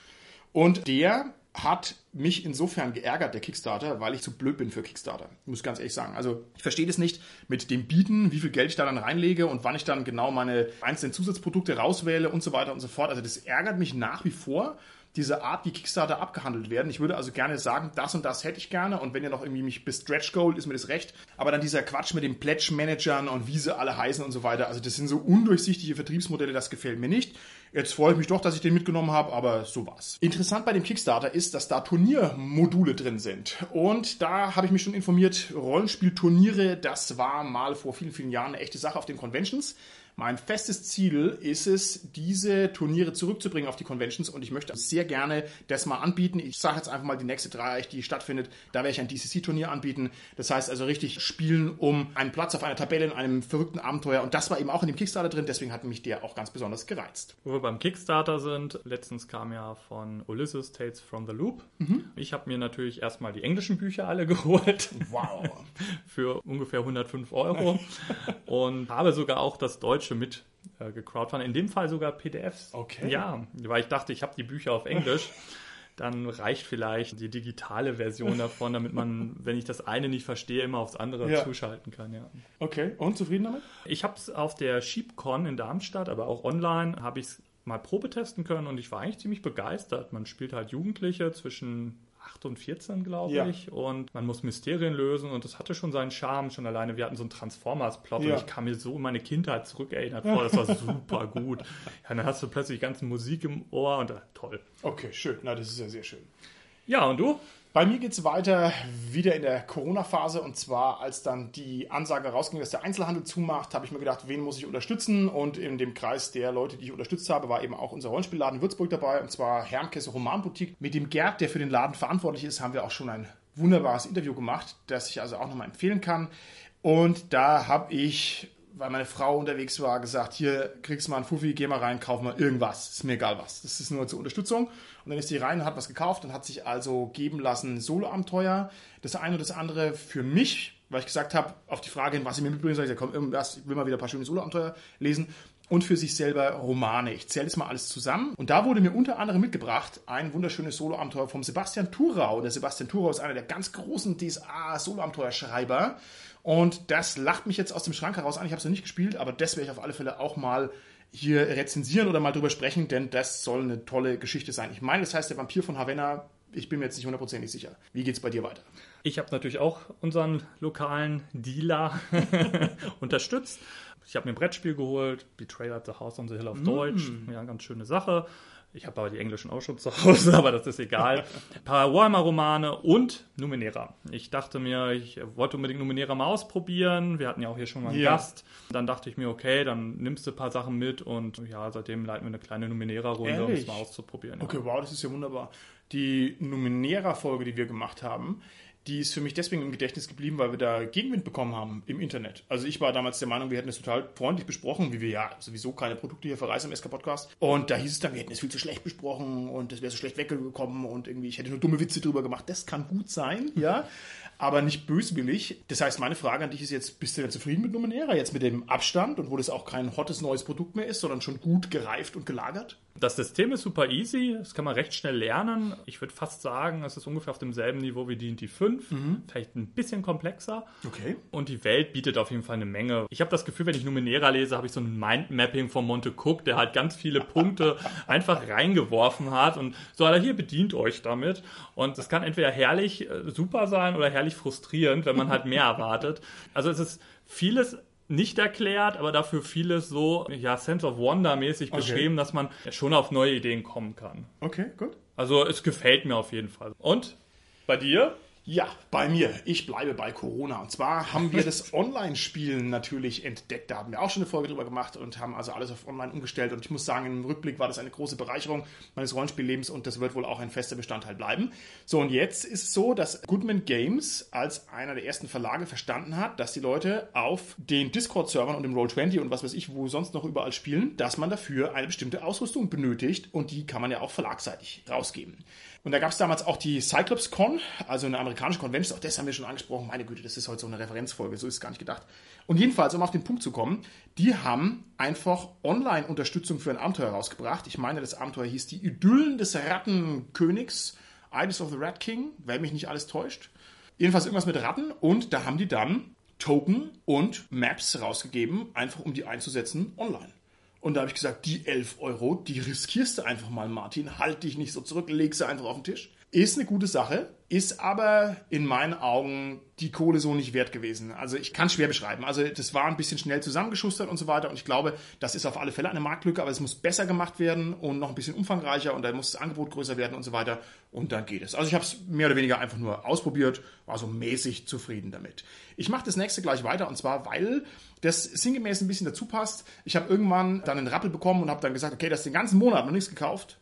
Und der hat mich insofern geärgert, der Kickstarter, weil ich zu blöd bin für Kickstarter. Ich muss ganz ehrlich sagen. Also ich verstehe das nicht mit dem Bieten, wie viel Geld ich da dann reinlege und wann ich dann genau meine einzelnen Zusatzprodukte rauswähle und so weiter und so fort. Also das ärgert mich nach wie vor, diese Art, wie Kickstarter abgehandelt werden. Ich würde also gerne sagen, das und das hätte ich gerne und wenn ihr noch irgendwie mich bis Stretch Goal ist mir das recht. Aber dann dieser Quatsch mit den Pledge-Managern und wie sie alle heißen und so weiter. Also das sind so undurchsichtige Vertriebsmodelle, das gefällt mir nicht. Jetzt freue ich mich doch, dass ich den mitgenommen habe, aber so war's. Interessant bei dem Kickstarter ist, dass da Turniermodule drin sind. Und da habe ich mich schon informiert, Rollenspielturniere, das war mal vor vielen, vielen Jahren eine echte Sache auf den Conventions. Mein festes Ziel ist es, diese Turniere zurückzubringen auf die Conventions und ich möchte sehr gerne das mal anbieten. Ich sage jetzt einfach mal die nächste Dreieich, die stattfindet, da werde ich ein DCC-Turnier anbieten. Das heißt also richtig spielen um einen Platz auf einer Tabelle in einem verrückten Abenteuer und das war eben auch in dem Kickstarter drin, deswegen hat mich der auch ganz besonders gereizt. Wo wir beim Kickstarter sind, letztens kam ja von Ulysses Tales from the Loop. Ich habe mir natürlich erstmal die englischen Bücher alle geholt. Wow. für ungefähr 105 Euro und habe sogar auch das Deutsche mit äh, gecrowdfundet. In dem Fall sogar PDFs. Okay. Ja, weil ich dachte, ich habe die Bücher auf Englisch. Dann reicht vielleicht die digitale Version davon, damit man, wenn ich das eine nicht verstehe, immer aufs andere Ja. zuschalten kann. Ja. Okay, und zufrieden damit? Ich habe es auf der SheepCon in Darmstadt, aber auch online, habe ich es mal probetesten können und ich war eigentlich ziemlich begeistert. Man spielt halt Jugendliche zwischen 8 und 14, glaube Ja. ich, und man muss Mysterien lösen und das hatte schon seinen Charme schon alleine. Wir hatten so einen Transformers-Plot Ja. und ich kam mir so in meine Kindheit zurückerinnert vor. Das war super gut. Ja, dann hast du plötzlich die ganze Musik im Ohr und äh, toll. Okay, schön. Na, das ist ja sehr schön. Ja, und du? Bei mir geht's weiter wieder in der Corona-Phase und zwar als dann die Ansage rausging, dass der Einzelhandel zumacht, habe ich mir gedacht, wen muss ich unterstützen und in dem Kreis der Leute, die ich unterstützt habe, war eben auch unser Rollenspielladen Würzburg dabei und zwar Hermkes Romanboutique. Mit dem Gerd, der für den Laden verantwortlich ist, haben wir auch schon ein wunderbares Interview gemacht, das ich also auch nochmal empfehlen kann und da habe ich weil meine Frau unterwegs war, gesagt, hier kriegst du mal einen Fuffi, geh mal rein, kauf mal irgendwas. Ist mir egal was. Das ist nur zur Unterstützung. Und dann ist sie rein und hat was gekauft und hat sich also geben lassen Solo-Abenteuer. Das eine oder das andere für mich, weil ich gesagt habe, auf die Frage hin, was sie mir mitbringen soll, ich komm, irgendwas, ich will mal wieder ein paar schöne Solo-Abenteuer lesen. Und für sich selber Romane. Ich zähle das mal alles zusammen. Und da wurde mir unter anderem mitgebracht ein wunderschönes Solo-Abenteuer vom Sebastian Thurau. Der Sebastian Thurau ist einer der ganz großen DSA-Solo-Abenteuerschreiber. Und das lacht mich jetzt aus dem Schrank heraus an. Ich habe es noch nicht gespielt, aber das werde ich auf alle Fälle auch mal hier rezensieren oder mal drüber sprechen, denn das soll eine tolle Geschichte sein. Ich meine, das heißt der Vampir von Havanna ich bin mir jetzt nicht hundertprozentig sicher. Wie geht es bei dir weiter? Ich habe natürlich auch unseren lokalen Dealer unterstützt. Ich habe mir ein Brettspiel geholt, Betrayal at the House on the Hill auf mm. Deutsch. Ja, ganz schöne Sache. Ich habe aber die englischen auch schon zu Hause, aber das ist egal. Ein paar Warhammer-Romane und Numenera. Ich dachte mir, ich wollte unbedingt Numenera mal ausprobieren. Wir hatten ja auch hier schon mal einen ja. Gast. Dann dachte ich mir, okay, dann nimmst du ein paar Sachen mit und ja, seitdem leiten wir eine kleine Numenera-Runde, um es mal auszuprobieren. Okay, wow, das ist ja wunderbar. Die Numenera-Folge, die wir gemacht haben, die ist für mich deswegen im Gedächtnis geblieben, weil wir da Gegenwind bekommen haben im Internet. Also ich war damals der Meinung, wir hätten es total freundlich besprochen, wie wir ja sowieso keine Produkte hier verreisen im SK-Podcast. Und da hieß es dann, wir hätten es viel zu schlecht besprochen und es wäre so schlecht weggekommen und irgendwie, ich hätte nur dumme Witze drüber gemacht. Das kann gut sein, ja aber nicht böswillig. Das heißt, meine Frage an dich ist jetzt, bist du denn zufrieden mit Numenera, jetzt mit dem Abstand und wo das auch kein hottes neues Produkt mehr ist, sondern schon gut gereift und gelagert? Das System ist super easy, das kann man recht schnell lernen. Ich würde fast sagen, es ist ungefähr auf demselben Niveau wie D&D 5, mhm. vielleicht ein bisschen komplexer. Okay. Und die Welt bietet auf jeden Fall eine Menge. Ich habe das Gefühl, wenn ich Numenera lese, habe ich so ein Mindmapping von Monte Cook, der halt ganz viele Punkte einfach reingeworfen hat und so, Alter, hier bedient euch damit. Und das kann entweder herrlich äh, super sein oder herrlich frustrierend, wenn man halt mehr erwartet. Also es ist vieles nicht erklärt, aber dafür vieles so, ja, Sense of Wonder mäßig okay. beschrieben, dass man schon auf neue Ideen kommen kann. Okay, gut. Also es gefällt mir auf jeden Fall. Und bei dir? Ja, bei mir. Ich bleibe bei Corona. Und zwar haben wir das Online-Spielen natürlich entdeckt. Da haben wir auch schon eine Folge drüber gemacht und haben also alles auf Online umgestellt. Und ich muss sagen, im Rückblick war das eine große Bereicherung meines Rollenspiellebens und das wird wohl auch ein fester Bestandteil bleiben. So, und jetzt ist es so, dass Goodman Games als einer der ersten Verlage verstanden hat, dass die Leute auf den Discord-Servern und im Roll20 und was weiß ich, wo sonst noch überall spielen, dass man dafür eine bestimmte Ausrüstung benötigt und die kann man ja auch verlagseitig rausgeben. Und da gab es damals auch die Cyclops Con, also eine amerikanische Convention. Auch das haben wir schon angesprochen. Meine Güte, das ist heute so eine Referenzfolge. So ist es gar nicht gedacht. Und jedenfalls, um auf den Punkt zu kommen, die haben einfach Online-Unterstützung für ein Abenteuer rausgebracht. Ich meine, das Abenteuer hieß die Idyllen des Rattenkönigs, Idols of the Rat King, wenn mich nicht alles täuscht. Jedenfalls irgendwas mit Ratten. Und da haben die dann Token und Maps rausgegeben, einfach um die einzusetzen online. Und da habe ich gesagt, die 11 Euro, die riskierst du einfach mal, Martin. Halt dich nicht so zurück, leg sie einfach auf den Tisch. Ist eine gute Sache, ist aber in meinen Augen die Kohle so nicht wert gewesen. Also ich kann schwer beschreiben. Also das war ein bisschen schnell zusammengeschustert und so weiter. Und ich glaube, das ist auf alle Fälle eine Marktlücke, aber es muss besser gemacht werden und noch ein bisschen umfangreicher und dann muss das Angebot größer werden und so weiter. Und dann geht es. Also ich habe es mehr oder weniger einfach nur ausprobiert, war so mäßig zufrieden damit. Ich mache das nächste gleich weiter und zwar, weil das sinngemäß ein bisschen dazu passt. Ich habe irgendwann dann einen Rappel bekommen und habe dann gesagt, okay, das den ganzen Monat noch nichts gekauft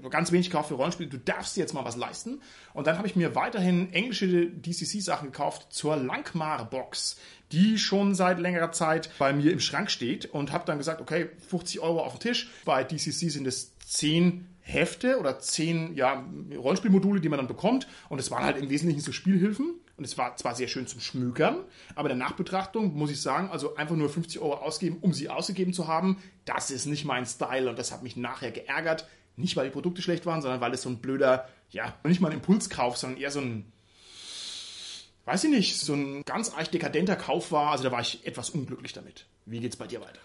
nur ganz wenig gekauft für Rollenspiele, du darfst dir jetzt mal was leisten. Und dann habe ich mir weiterhin englische DCC-Sachen gekauft zur Langmar-Box, die schon seit längerer Zeit bei mir im Schrank steht und habe dann gesagt, okay, 50 Euro auf den Tisch. Bei DCC sind es 10 Hefte oder 10 ja, Rollenspielmodule, die man dann bekommt. Und es waren halt im Wesentlichen so Spielhilfen. Und es war zwar sehr schön zum Schmökern, aber der Nachbetrachtung muss ich sagen, also einfach nur 50 Euro ausgeben, um sie ausgegeben zu haben, das ist nicht mein Style und das hat mich nachher geärgert. Nicht, weil die Produkte schlecht waren, sondern weil es so ein blöder, ja, nicht mal ein Impulskauf, sondern eher so ein, weiß ich nicht, so ein ganz reich dekadenter Kauf war. Also da war ich etwas unglücklich damit. Wie geht's bei dir weiter?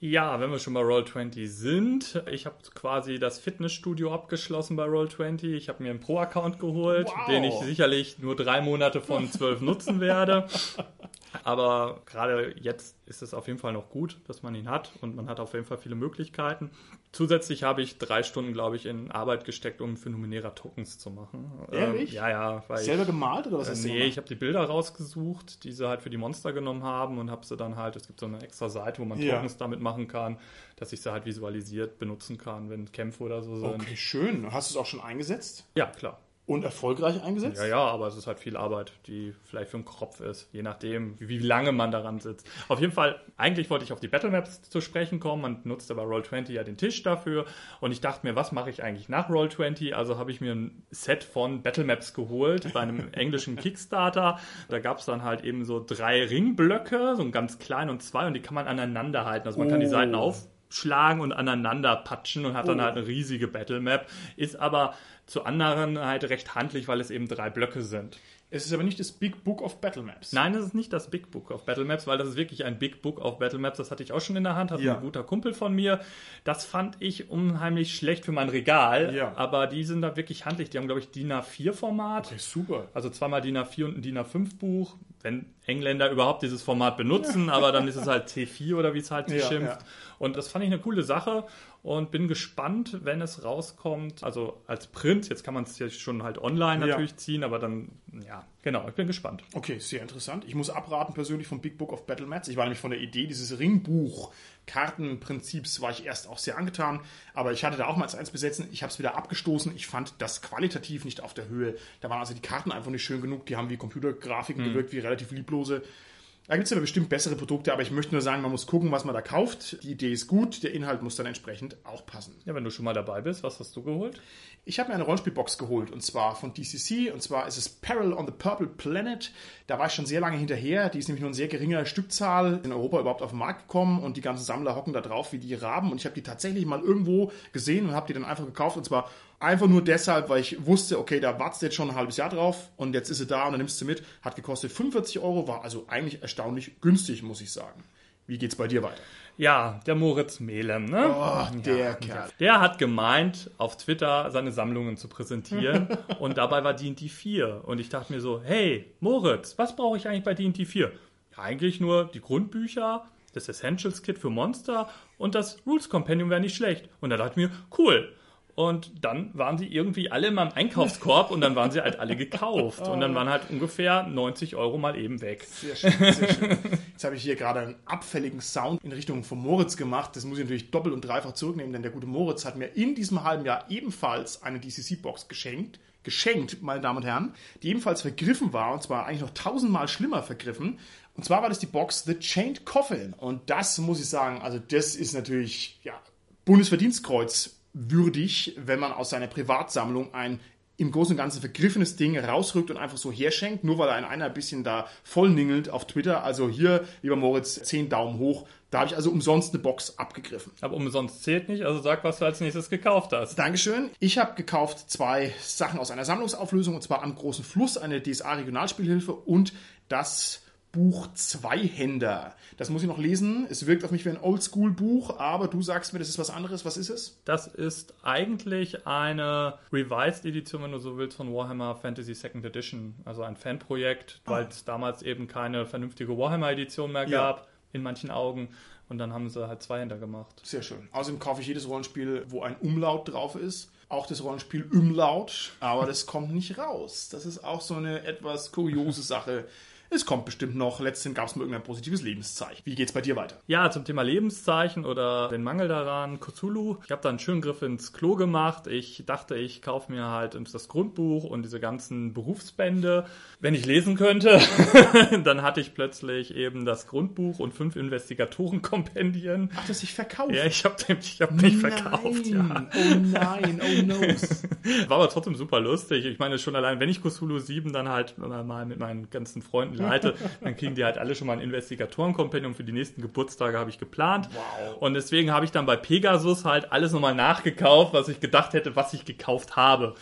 Ja, wenn wir schon bei Roll20 sind, ich habe quasi das Fitnessstudio abgeschlossen bei Roll20. Ich habe mir einen Pro-Account geholt, wow. den ich sicherlich nur drei Monate von zwölf nutzen werde. Aber gerade jetzt ist es auf jeden Fall noch gut, dass man ihn hat und man hat auf jeden Fall viele Möglichkeiten. Zusätzlich habe ich drei Stunden, glaube ich, in Arbeit gesteckt, um für Numenera Tokens zu machen. Ehrlich? Ähm, ja, ja. Weil Selber ich, gemalt oder was äh, Nee, ich habe die Bilder rausgesucht, die sie halt für die Monster genommen haben und habe sie dann halt, es gibt so eine extra Seite, wo man ja. Tokens damit machen kann, dass ich sie halt visualisiert benutzen kann, wenn Kämpfe oder so sind. Okay, schön. Hast du es auch schon eingesetzt? Ja, klar. Und erfolgreich eingesetzt? Ja, ja, aber es ist halt viel Arbeit, die vielleicht für den Kopf ist, je nachdem, wie, wie lange man daran sitzt. Auf jeden Fall, eigentlich wollte ich auf die Battlemaps zu sprechen kommen. Man nutzt aber Roll20 ja den Tisch dafür. Und ich dachte mir, was mache ich eigentlich nach Roll20? Also habe ich mir ein Set von Battlemaps geholt bei einem englischen Kickstarter. Da gab es dann halt eben so drei Ringblöcke, so ein ganz klein und zwei, und die kann man aneinander halten. Also man oh. kann die Seiten auf schlagen und aneinander patschen und hat dann Oh. halt eine riesige Battle Map. Ist aber zu anderen halt recht handlich, weil es eben drei Blöcke sind. Es ist aber nicht das Big Book of Battle Maps. Nein, es ist nicht das Big Book of Battle Maps, weil das ist wirklich ein Big Book of Battle Maps. Das hatte ich auch schon in der Hand, hat Ja. ein guter Kumpel von mir. Das fand ich unheimlich schlecht für mein Regal. Ja. Aber die sind da wirklich handlich. Die haben, glaube ich, DIN A4-Format. Okay, super. Also zweimal DIN A4 und ein DIN A5 Buch, wenn Engländer überhaupt dieses Format benutzen, aber dann ist es halt T4 oder wie es halt sich Ja, schimpft. ja. Und das fand ich eine coole Sache und bin gespannt, wenn es rauskommt. Also als Print, jetzt kann man es ja schon halt online Ja. natürlich ziehen, aber dann, ja, genau, ich bin gespannt. Okay, sehr interessant. Ich muss abraten persönlich vom Big Book of Battle Mats. Ich war nämlich von der Idee dieses Ringbuch-Kartenprinzips war ich erst auch sehr angetan, aber ich hatte da auch mal als eins besetzen. Ich habe es wieder abgestoßen. Ich fand das qualitativ nicht auf der Höhe. Da waren also die Karten einfach nicht schön genug. Die haben wie Computergrafiken gewirkt, wie relativ lieblose. Da gibt es aber bestimmt bessere Produkte, aber ich möchte nur sagen, man muss gucken, was man da kauft. Die Idee ist gut, der Inhalt muss dann entsprechend auch passen. Ja, wenn du schon mal dabei bist, was hast du geholt? Ich habe mir eine Rollenspielbox geholt und zwar von DCC und zwar ist es Peril on the Purple Planet. Da war ich schon sehr lange hinterher. Die ist nämlich nur in sehr geringer Stückzahl in Europa überhaupt auf den Markt gekommen und die ganzen Sammler hocken da drauf wie die Raben und ich habe die tatsächlich mal irgendwo gesehen und habe die dann einfach gekauft und zwar einfach nur deshalb, weil ich wusste, okay, da wartest du jetzt schon ein halbes Jahr drauf und jetzt ist sie da und dann nimmst du sie mit. Hat gekostet 45 Euro, war also eigentlich erstaunlich günstig, muss ich sagen. Wie geht's bei dir weiter? Ja, der Moritz Melem, ne? Oh, der Kerl. Der hat gemeint, auf Twitter seine Sammlungen zu präsentieren und dabei war D&D 4 und ich dachte mir so, hey, Moritz, was brauche ich eigentlich bei D&D 4? Ja, eigentlich nur die Grundbücher, das Essentials Kit für Monster und das Rules Compendium wäre nicht schlecht. Und da dachte ich mir, cool. Und dann waren sie irgendwie alle in meinem Einkaufskorb und dann waren sie halt alle gekauft. Und dann waren halt ungefähr 90 Euro mal eben weg. Sehr schön, sehr schön. Jetzt habe ich hier gerade einen abfälligen Sound in Richtung von Moritz gemacht. Das muss ich natürlich doppelt und dreifach zurücknehmen, denn der gute Moritz hat mir in diesem halben Jahr ebenfalls eine DCC-Box geschenkt. Geschenkt, meine Damen und Herren, die ebenfalls vergriffen war und zwar eigentlich noch tausendmal schlimmer vergriffen. Und zwar war das die Box The Chained Coffin. Und das muss ich sagen, also das ist natürlich, ja, Bundesverdienstkreuz würdig, wenn man aus seiner Privatsammlung ein im Großen und Ganzen vergriffenes Ding rausrückt und einfach so herschenkt, nur weil ein einer ein bisschen da vollningelt auf Twitter. Also hier, lieber Moritz, 10 Daumen hoch. Da habe ich also umsonst eine Box abgegriffen. Aber umsonst zählt nicht, also sag, was du als nächstes gekauft hast. Dankeschön. Ich habe gekauft zwei Sachen aus einer Sammlungsauflösung, und zwar am Großen Fluss, eine DSA-Regionalspielhilfe und das Buch Zweihänder. Das muss ich noch lesen. Es wirkt auf mich wie ein Oldschool-Buch, aber du sagst mir, das ist was anderes. Was ist es? Das ist eigentlich eine Revised-Edition, wenn du so willst, von Warhammer Fantasy Second Edition. Also ein Fanprojekt, weil es damals eben keine vernünftige Warhammer-Edition mehr Ja. gab, in manchen Augen. Und dann haben sie halt zwei Händer gemacht. Sehr schön. Außerdem kaufe ich jedes Rollenspiel, wo ein Umlaut drauf ist. Auch das Rollenspiel Umlaut, aber das kommt nicht raus. Das ist auch so eine etwas kuriose Sache. Es kommt bestimmt noch. Letztendlich gab es mal irgendein positives Lebenszeichen. Wie geht's bei dir weiter? Ja, zum Thema Lebenszeichen oder den Mangel daran, Cthulhu. Ich habe da einen schönen Griff ins Klo gemacht. Ich dachte, ich kaufe mir halt das Grundbuch und diese ganzen Berufsbände. Wenn ich lesen könnte, dann hatte ich plötzlich eben das Grundbuch und fünf Investigatorenkompendien. Ach, das sich verkauft. Ja, ich habe ich hab mich verkauft, ja. Nein. Oh nein, oh no. War aber trotzdem super lustig. Ich meine, schon allein, wenn ich Cthulhu 7 dann halt mal mit meinen ganzen Freunden leite, dann kriegen die halt alle schon mal ein Investigatorenkompendium für die nächsten Geburtstage habe ich geplant. Wow. Und deswegen habe ich dann bei Pegasus halt alles nochmal nachgekauft, was ich gedacht hätte, was ich gekauft habe.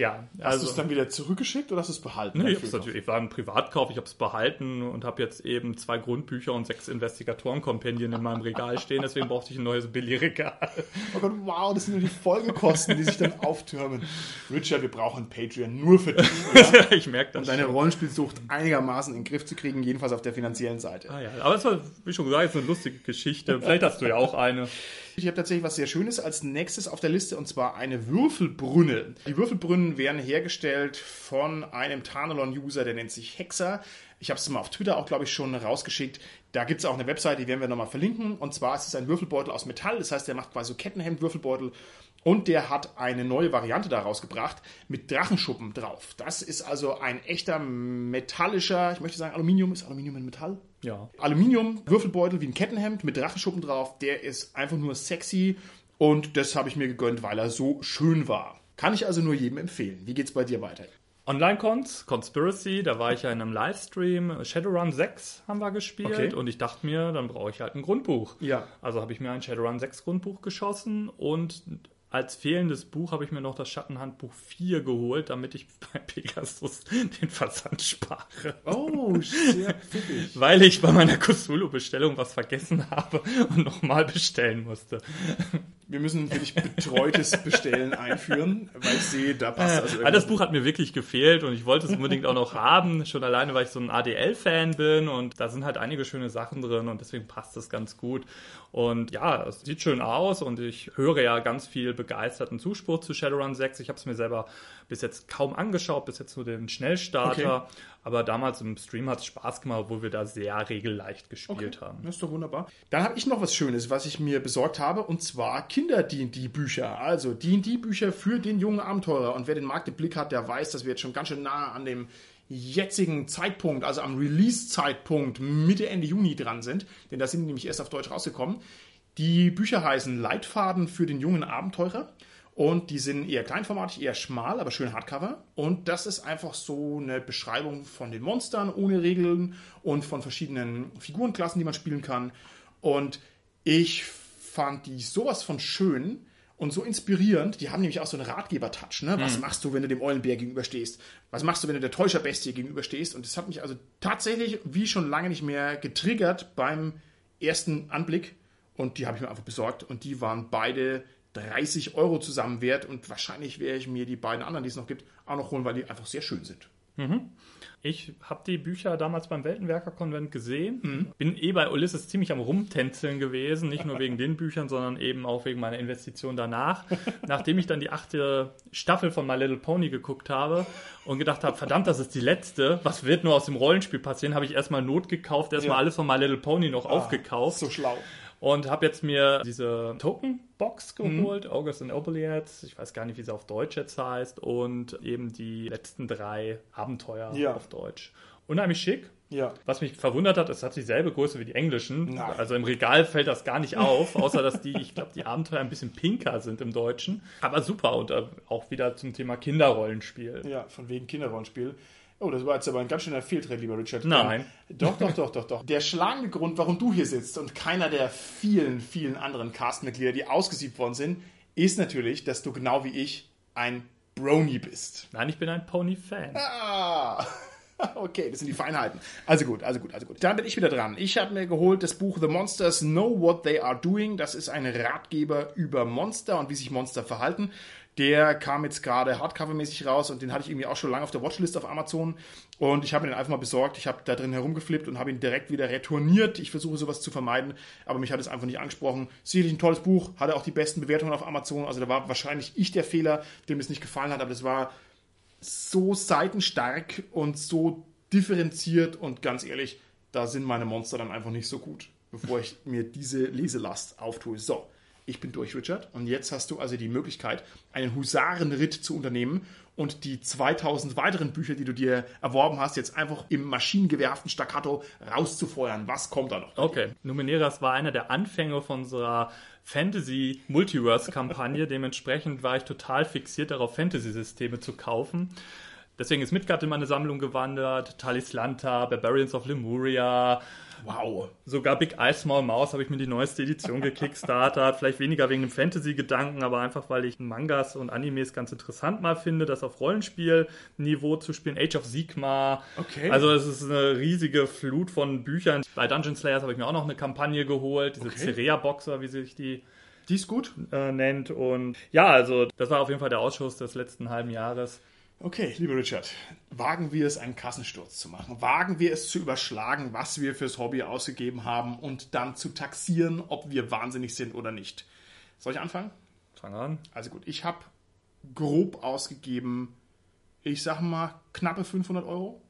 Ja, Hast also. du es dann wieder zurückgeschickt oder hast du es behalten? Nee, ich natürlich, ich war ein Privatkauf, ich habe es behalten und habe jetzt eben zwei Grundbücher und sechs Investigatorenkompendien in meinem Regal stehen, deswegen brauchte ich ein neues Billigregal. Oh Gott, wow, das sind nur die Folgekosten, die sich dann auftürmen. Richard, wir brauchen Patreon nur für dich, ja? ich merke das. um deine schon. Rollenspielsucht einigermaßen in den Griff zu kriegen, jedenfalls auf der finanziellen Seite. Ah ja, aber es war, wie schon gesagt, jetzt eine lustige Geschichte. Vielleicht hast du ja auch eine. Ich habe tatsächlich was sehr Schönes als nächstes auf der Liste und zwar eine Würfelbrünne. Die Würfelbrünnen werden hergestellt von einem Tarnelon-User, der nennt sich Hexer. Ich habe es mal auf Twitter auch, glaube ich, schon rausgeschickt. Da gibt es auch eine Webseite, die werden wir nochmal verlinken. Und zwar ist es ein Würfelbeutel aus Metall. Das heißt, der macht quasi so Kettenhemd-Würfelbeutel. Und der hat eine neue Variante daraus gebracht mit Drachenschuppen drauf. Das ist also ein echter metallischer, ich möchte sagen Aluminium. Ist Aluminium ein Metall? Ja. Aluminium, Würfelbeutel wie ein Kettenhemd mit Drachenschuppen drauf. Der ist einfach nur sexy und das habe ich mir gegönnt, weil er so schön war. Kann ich also nur jedem empfehlen. Wie geht's bei dir weiter? Online-Cons, Conspiracy, da war ich ja in einem Livestream. Shadowrun 6 haben wir gespielt Okay. und ich dachte mir, dann brauche ich halt ein Grundbuch. Ja. Also habe ich mir ein Shadowrun 6 Grundbuch geschossen und als fehlendes Buch habe ich mir noch das Schattenhandbuch 4 geholt, damit ich bei Pegasus den Versand spare. Oh, sehr pfiffig. Weil ich bei meiner Cthulhu-Bestellung was vergessen habe und nochmal bestellen musste. Wir müssen für dich betreutes Bestellen einführen, weil ich sehe, da passt also das Buch hat mir wirklich gefehlt und ich wollte es unbedingt auch noch haben. Schon alleine, weil ich so ein ADL-Fan bin und da sind halt einige schöne Sachen drin und deswegen passt es ganz gut. Und ja, es sieht schön aus und ich höre ja ganz viel begeisterten Zuspruch zu Shadowrun 6. Ich habe es mir selber bis jetzt kaum angeschaut, bis jetzt nur den Schnellstarter. Aber damals im Stream hat es Spaß gemacht, obwohl wir da sehr regelleicht gespielt haben. Das ist doch wunderbar. Dann habe ich noch was Schönes, was ich mir besorgt habe, und zwar Kinder-D&D-Bücher. Also D&D-Bücher für den jungen Abenteurer. Und wer den Markt im Blick hat, der weiß, dass wir jetzt schon ganz schön nah an dem jetzigen Zeitpunkt, also am Release-Zeitpunkt Mitte, Ende Juni dran sind. Denn da sind nämlich erst auf Deutsch rausgekommen. Die Bücher heißen Leitfaden für den jungen Abenteurer. Und die sind eher kleinformatig, eher schmal, aber schön Hardcover. Und das ist einfach so eine Beschreibung von den Monstern ohne Regeln und von verschiedenen Figurenklassen, die man spielen kann. Und ich fand die sowas von schön und so inspirierend. Die haben nämlich auch so einen Ratgeber-Touch. Ne? Was machst du, wenn du dem Eulenbär gegenüberstehst? Was machst du, wenn du der Täuscherbestie gegenüberstehst? Und das hat mich also tatsächlich wie schon lange nicht mehr getriggert beim ersten Anblick. Und die habe ich mir einfach besorgt. Und die waren beide 30 Euro zusammen wert. Und wahrscheinlich werde ich mir die beiden anderen, die es noch gibt, auch noch holen, weil die einfach sehr schön sind. Ich habe die Bücher damals beim Weltenwerker-Konvent gesehen. Mhm. Bin eh bei Ulysses ziemlich am Rumtänzeln gewesen. Nicht nur wegen den Büchern, sondern eben auch wegen meiner Investition danach. Nachdem ich dann die achte Staffel von My Little Pony geguckt habe und gedacht habe, verdammt, das ist die letzte. Was wird nur aus dem Rollenspiel passieren? Habe ich erstmal Not gekauft, erstmal Ja. Ah, alles von My Little Pony noch aufgekauft. So schlau. Und habe jetzt mir diese Token-Box Mhm. geholt, August and Obeliets, ich weiß gar nicht, wie sie auf Deutsch jetzt heißt, und eben die letzten drei Abenteuer Ja. auf Deutsch. Unheimlich schick. Ja. Was mich verwundert hat, es hat dieselbe Größe wie die englischen. Nein. Also im Regal fällt das gar nicht auf, außer dass die, ich glaube, die Abenteuer ein bisschen pinker sind im Deutschen. Aber super und äh, auch wieder zum Thema Kinderrollenspiel. Ja, von wegen Kinderrollenspiel. Oh, das war jetzt aber ein ganz schöner Fehltritt, lieber Richard. Nein. Doch, doch, doch, doch, doch. Der schlagende Grund, warum du hier sitzt und keiner der vielen, vielen anderen Castmitglieder, die ausgesiebt worden sind, ist natürlich, dass du genau wie ich ein Brony bist. Nein, ich bin ein Pony-Fan. Ah, okay, das sind die Feinheiten. Also gut, also gut, also gut. Dann bin ich wieder dran. Ich habe mir geholt das Buch The Monsters Know What They Are Doing. Das ist ein Ratgeber über Monster und wie sich Monster verhalten. Der kam jetzt gerade hardcover-mäßig raus und den hatte ich irgendwie auch schon lange auf der Watchlist auf Amazon. Und ich habe den einfach mal besorgt. Ich habe da drin herumgeflippt und habe ihn direkt wieder retourniert. Ich versuche sowas zu vermeiden, aber mich hat es einfach nicht angesprochen. Sicherlich ein tolles Buch, hatte auch die besten Bewertungen auf Amazon. Also da war wahrscheinlich ich der Fehler, dem es nicht gefallen hat, aber das war so seitenstark und so differenziert und ganz ehrlich, da sind meine Monster dann einfach nicht so gut, bevor ich mir diese Leselast auftue. So, ich bin durch, Richard. Und jetzt hast du also die Möglichkeit, einen Husarenritt zu unternehmen und die 2000 weiteren Bücher, die du dir erworben hast, jetzt einfach im maschinengewehrhaften Staccato rauszufeuern. Was kommt da noch? Okay, Numeneras war einer der Anfänge von unserer Fantasy-Multiverse-Kampagne. Dementsprechend war ich total fixiert darauf, Fantasy-Systeme zu kaufen. Deswegen ist Midgard in meine Sammlung gewandert, Talislanta, Barbarians of Lemuria, Wow. sogar Big Eye Small Mouse habe ich mir die neueste Edition gekickstartert. Vielleicht weniger wegen dem Fantasy-Gedanken, aber einfach, weil ich Mangas und Animes ganz interessant mal finde, das auf Rollenspiel-Niveau zu spielen. Age of Sigma. Okay. Also es ist eine riesige Flut von Büchern. Bei Dungeon Slayers habe ich mir auch noch eine Kampagne geholt, diese Okay. Cerea-Boxer, wie sich die Die ist gut. äh, nennt. Und ja, also das war auf jeden Fall der Ausschuss des letzten halben Jahres. Okay, lieber Richard, wagen wir es, einen Kassensturz zu machen? Wagen wir es zu überschlagen, was wir fürs Hobby ausgegeben haben und dann zu taxieren, ob wir wahnsinnig sind oder nicht? Soll ich anfangen? Fang an. Also gut, ich habe grob ausgegeben, ich sag mal, knappe 500 Euro.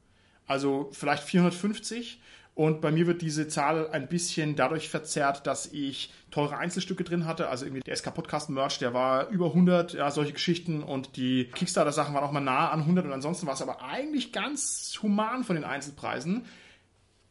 Also vielleicht 450. Und bei mir wird diese Zahl ein bisschen dadurch verzerrt, dass ich teure Einzelstücke drin hatte. Also irgendwie der SK Podcast Merch, der war über 100, ja, solche Geschichten. Und die Kickstarter Sachen waren auch mal nah an 100. Und ansonsten war es aber eigentlich ganz human von den Einzelpreisen.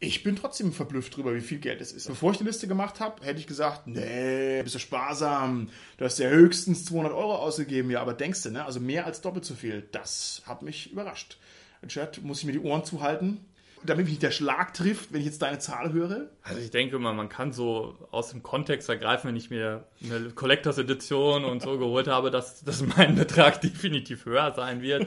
Ich bin trotzdem verblüfft drüber, wie viel Geld es ist. Bevor ich die Liste gemacht habe, hätte ich gesagt, nee, bist du sparsam. Du hast ja höchstens 200 Euro ausgegeben. Ja, aber denkst du, ne? Also mehr als doppelt so viel. Das hat mich überrascht. Chat, muss ich mir die Ohren zuhalten damit mich der Schlag trifft, wenn ich jetzt deine Zahl höre? Also ich denke mal, man kann so aus dem Kontext ergreifen, wenn ich mir eine Collectors Edition und so geholt habe, dass, dass mein Betrag definitiv höher sein wird.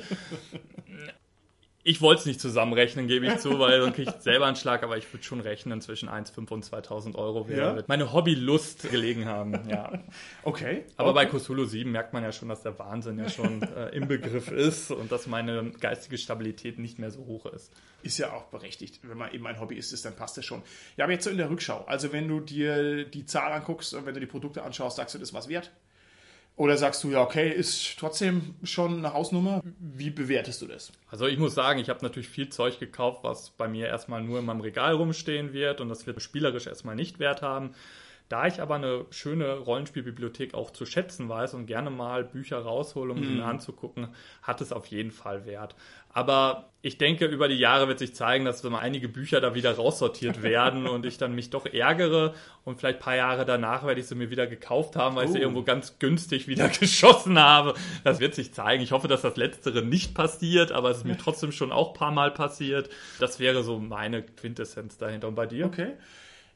Ich wollte es nicht zusammenrechnen, gebe ich zu, weil dann kriege ich selber einen Schlag, aber ich würde schon rechnen zwischen 1,5 und 2.000 Euro, ja? meine Hobbylust gelegen haben. Ja. Okay. Aber okay. bei Cthulhu 7 merkt man ja schon, dass der Wahnsinn ja schon äh, im Begriff ist und dass meine geistige Stabilität nicht mehr so hoch ist. Ist ja auch berechtigt. Wenn man eben ein Hobby ist, dann passt das schon. Ja, aber jetzt so in der Rückschau. Also wenn du dir die Zahl anguckst und wenn du die Produkte anschaust, sagst du, das ist was wert? Oder sagst du, ja, okay, ist trotzdem schon eine Hausnummer? Wie bewertest du das? Also ich muss sagen, ich habe natürlich viel Zeug gekauft, was bei mir erstmal nur in meinem Regal rumstehen wird und das wird spielerisch erstmal nicht Wert haben. Da ich aber eine schöne Rollenspielbibliothek auch zu schätzen weiß und gerne mal Bücher raushole, um sie mir anzugucken, hat es auf jeden Fall Wert. Aber ich denke, über die Jahre wird sich zeigen, dass mal einige Bücher da wieder raussortiert werden und ich dann mich doch ärgere und vielleicht ein paar Jahre danach werde ich sie mir wieder gekauft haben, weil oh. ich sie oh. irgendwo ganz günstig wieder geschossen habe. Das wird sich zeigen. Ich hoffe, dass das Letztere nicht passiert, aber es ist mir trotzdem schon auch ein paar Mal passiert. Das wäre so meine Quintessenz dahinter. Und bei dir? Okay.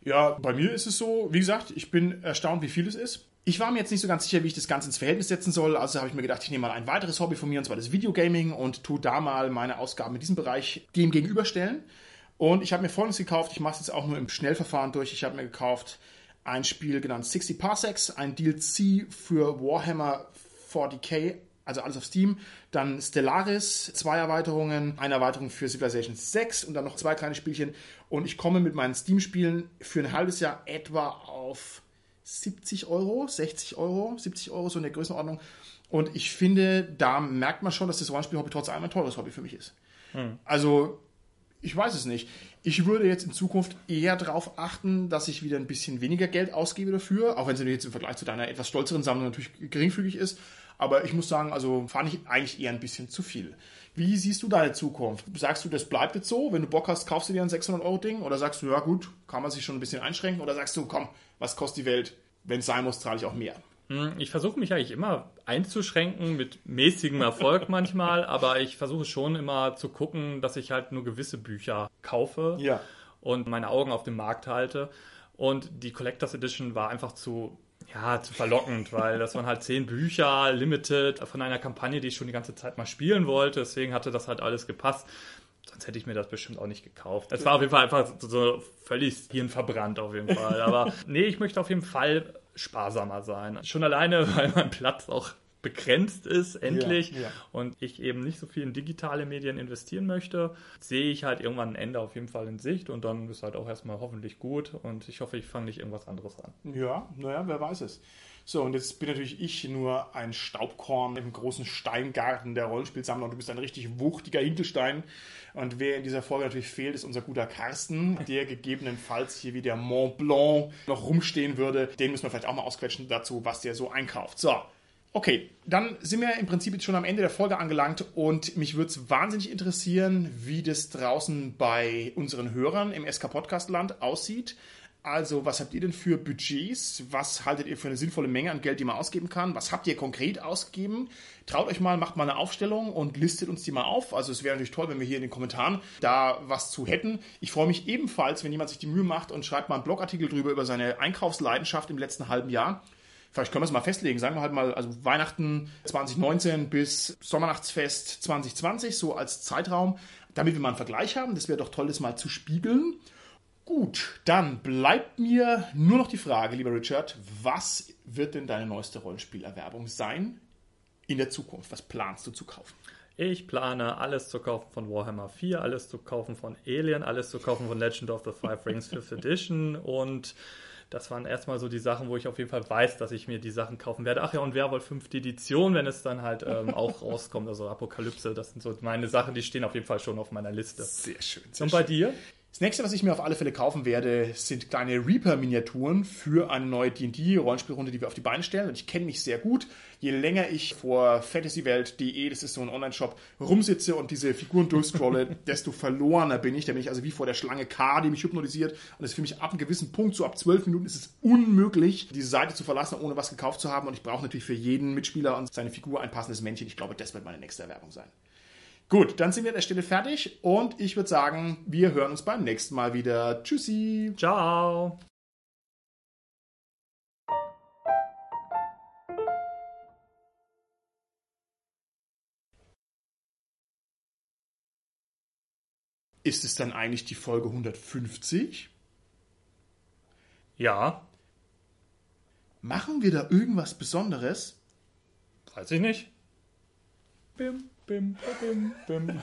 Ja, bei mir ist es so, wie gesagt, ich bin erstaunt, wie viel es ist. Ich war mir jetzt nicht so ganz sicher, wie ich das Ganze ins Verhältnis setzen soll. Also habe ich mir gedacht, ich nehme mal ein weiteres Hobby von mir, und zwar das Videogaming, und tue da mal meine Ausgaben in diesem Bereich dem gegenüberstellen. Und ich habe mir folgendes gekauft. Ich mache es jetzt auch nur im Schnellverfahren durch. Ich habe mir gekauft ein Spiel genannt 60 Parsecs, ein DLC für Warhammer 40k also alles auf Steam. Dann Stellaris, zwei Erweiterungen, eine Erweiterung für Civilization 6 und dann noch zwei kleine Spielchen. Und ich komme mit meinen Steam-Spielen für ein halbes Jahr etwa auf 70 Euro, 60 Euro, 70 Euro, so in der Größenordnung. Und ich finde, da merkt man schon, dass das Rollenspiel-Hobby trotz allem ein teures Hobby für mich ist. Hm. Also, ich weiß es nicht. Ich würde jetzt in Zukunft eher darauf achten, dass ich wieder ein bisschen weniger Geld ausgebe dafür, auch wenn es jetzt im Vergleich zu deiner etwas stolzeren Sammlung natürlich geringfügig ist. Aber ich muss sagen, also fand ich eigentlich eher ein bisschen zu viel. Wie siehst du deine Zukunft? Sagst du, das bleibt jetzt so? Wenn du Bock hast, kaufst du dir ein 600-Euro-Ding? Oder sagst du, ja gut, kann man sich schon ein bisschen einschränken? Oder sagst du, komm, was kostet die Welt? Wenn es sein muss, zahle ich auch mehr. Hm, ich versuche mich eigentlich immer einzuschränken, mit mäßigem Erfolg manchmal, aber ich versuche schon immer zu gucken, dass ich halt nur gewisse Bücher kaufe ja. und meine Augen auf dem Markt halte. Und die Collectors Edition war einfach zu ja, zu verlockend, weil das waren halt zehn Bücher, limited, von einer Kampagne, die ich schon die ganze Zeit mal spielen wollte. Deswegen hatte das halt alles gepasst. Sonst hätte ich mir das bestimmt auch nicht gekauft. Es war auf jeden Fall einfach so völlig hirnverbrannt auf jeden Fall. Aber nee, ich möchte auf jeden Fall sparsamer sein. Schon alleine, weil mein Platz auch begrenzt ist, endlich, ja, ja. und ich eben nicht so viel in digitale Medien investieren möchte, sehe ich halt irgendwann ein Ende auf jeden Fall in Sicht und dann ist halt auch erstmal hoffentlich gut und ich hoffe, ich fange nicht irgendwas anderes an. Ja, naja, wer weiß es. So, und jetzt bin natürlich ich nur ein Staubkorn im großen Steingarten der Rollenspielsammler und du bist ein richtig wuchtiger Hinkelstein. Und wer in dieser Folge natürlich fehlt, ist unser guter Carsten, der gegebenenfalls hier wie der Mont Blanc noch rumstehen würde. Den müssen wir vielleicht auch mal ausquetschen dazu, was der so einkauft. So, Okay, dann sind wir im Prinzip jetzt schon am Ende der Folge angelangt und mich würde es wahnsinnig interessieren, wie das draußen bei unseren Hörern im SK Podcast Land aussieht. Also, was habt ihr denn für Budgets? Was haltet ihr für eine sinnvolle Menge an Geld, die man ausgeben kann? Was habt ihr konkret ausgegeben? Traut euch mal, macht mal eine Aufstellung und listet uns die mal auf. Also, es wäre natürlich toll, wenn wir hier in den Kommentaren da was zu hätten. Ich freue mich ebenfalls, wenn jemand sich die Mühe macht und schreibt mal einen Blogartikel drüber über seine Einkaufsleidenschaft im letzten halben Jahr vielleicht können wir es mal festlegen, sagen wir halt mal, also Weihnachten 2019 bis Sommernachtsfest 2020, so als Zeitraum, damit wir mal einen Vergleich haben. Das wäre doch toll, das mal zu spiegeln. Gut, dann bleibt mir nur noch die Frage, lieber Richard, was wird denn deine neueste Rollenspielerwerbung sein in der Zukunft? Was planst du zu kaufen? Ich plane alles zu kaufen von Warhammer 4, alles zu kaufen von Alien, alles zu kaufen von Legend of the Five Rings 5th Edition und das waren erstmal so die Sachen, wo ich auf jeden Fall weiß, dass ich mir die Sachen kaufen werde. Ach ja, und Werwolf 5. Edition, wenn es dann halt ähm, auch rauskommt, also Apokalypse, das sind so meine Sachen, die stehen auf jeden Fall schon auf meiner Liste. Sehr schön. Sehr und bei dir? Das nächste, was ich mir auf alle Fälle kaufen werde, sind kleine Reaper-Miniaturen für eine neue D&D-Rollenspielrunde, die wir auf die Beine stellen. Und ich kenne mich sehr gut. Je länger ich vor fantasywelt.de, das ist so ein Online-Shop, rumsitze und diese Figuren durchscrolle, desto verlorener bin ich. Da bin ich also wie vor der Schlange K, die mich hypnotisiert. Und das ist für mich ab einem gewissen Punkt, so ab zwölf Minuten, ist es unmöglich, diese Seite zu verlassen, ohne was gekauft zu haben. Und ich brauche natürlich für jeden Mitspieler und seine Figur ein passendes Männchen. Ich glaube, das wird meine nächste Erwerbung sein. Gut, dann sind wir an der Stelle fertig und ich würde sagen, wir hören uns beim nächsten Mal wieder. Tschüssi. Ciao. Ist es dann eigentlich die Folge 150? Ja, Machen wir da irgendwas Besonderes? weiß ich nicht. Bim, bim, bim, bim.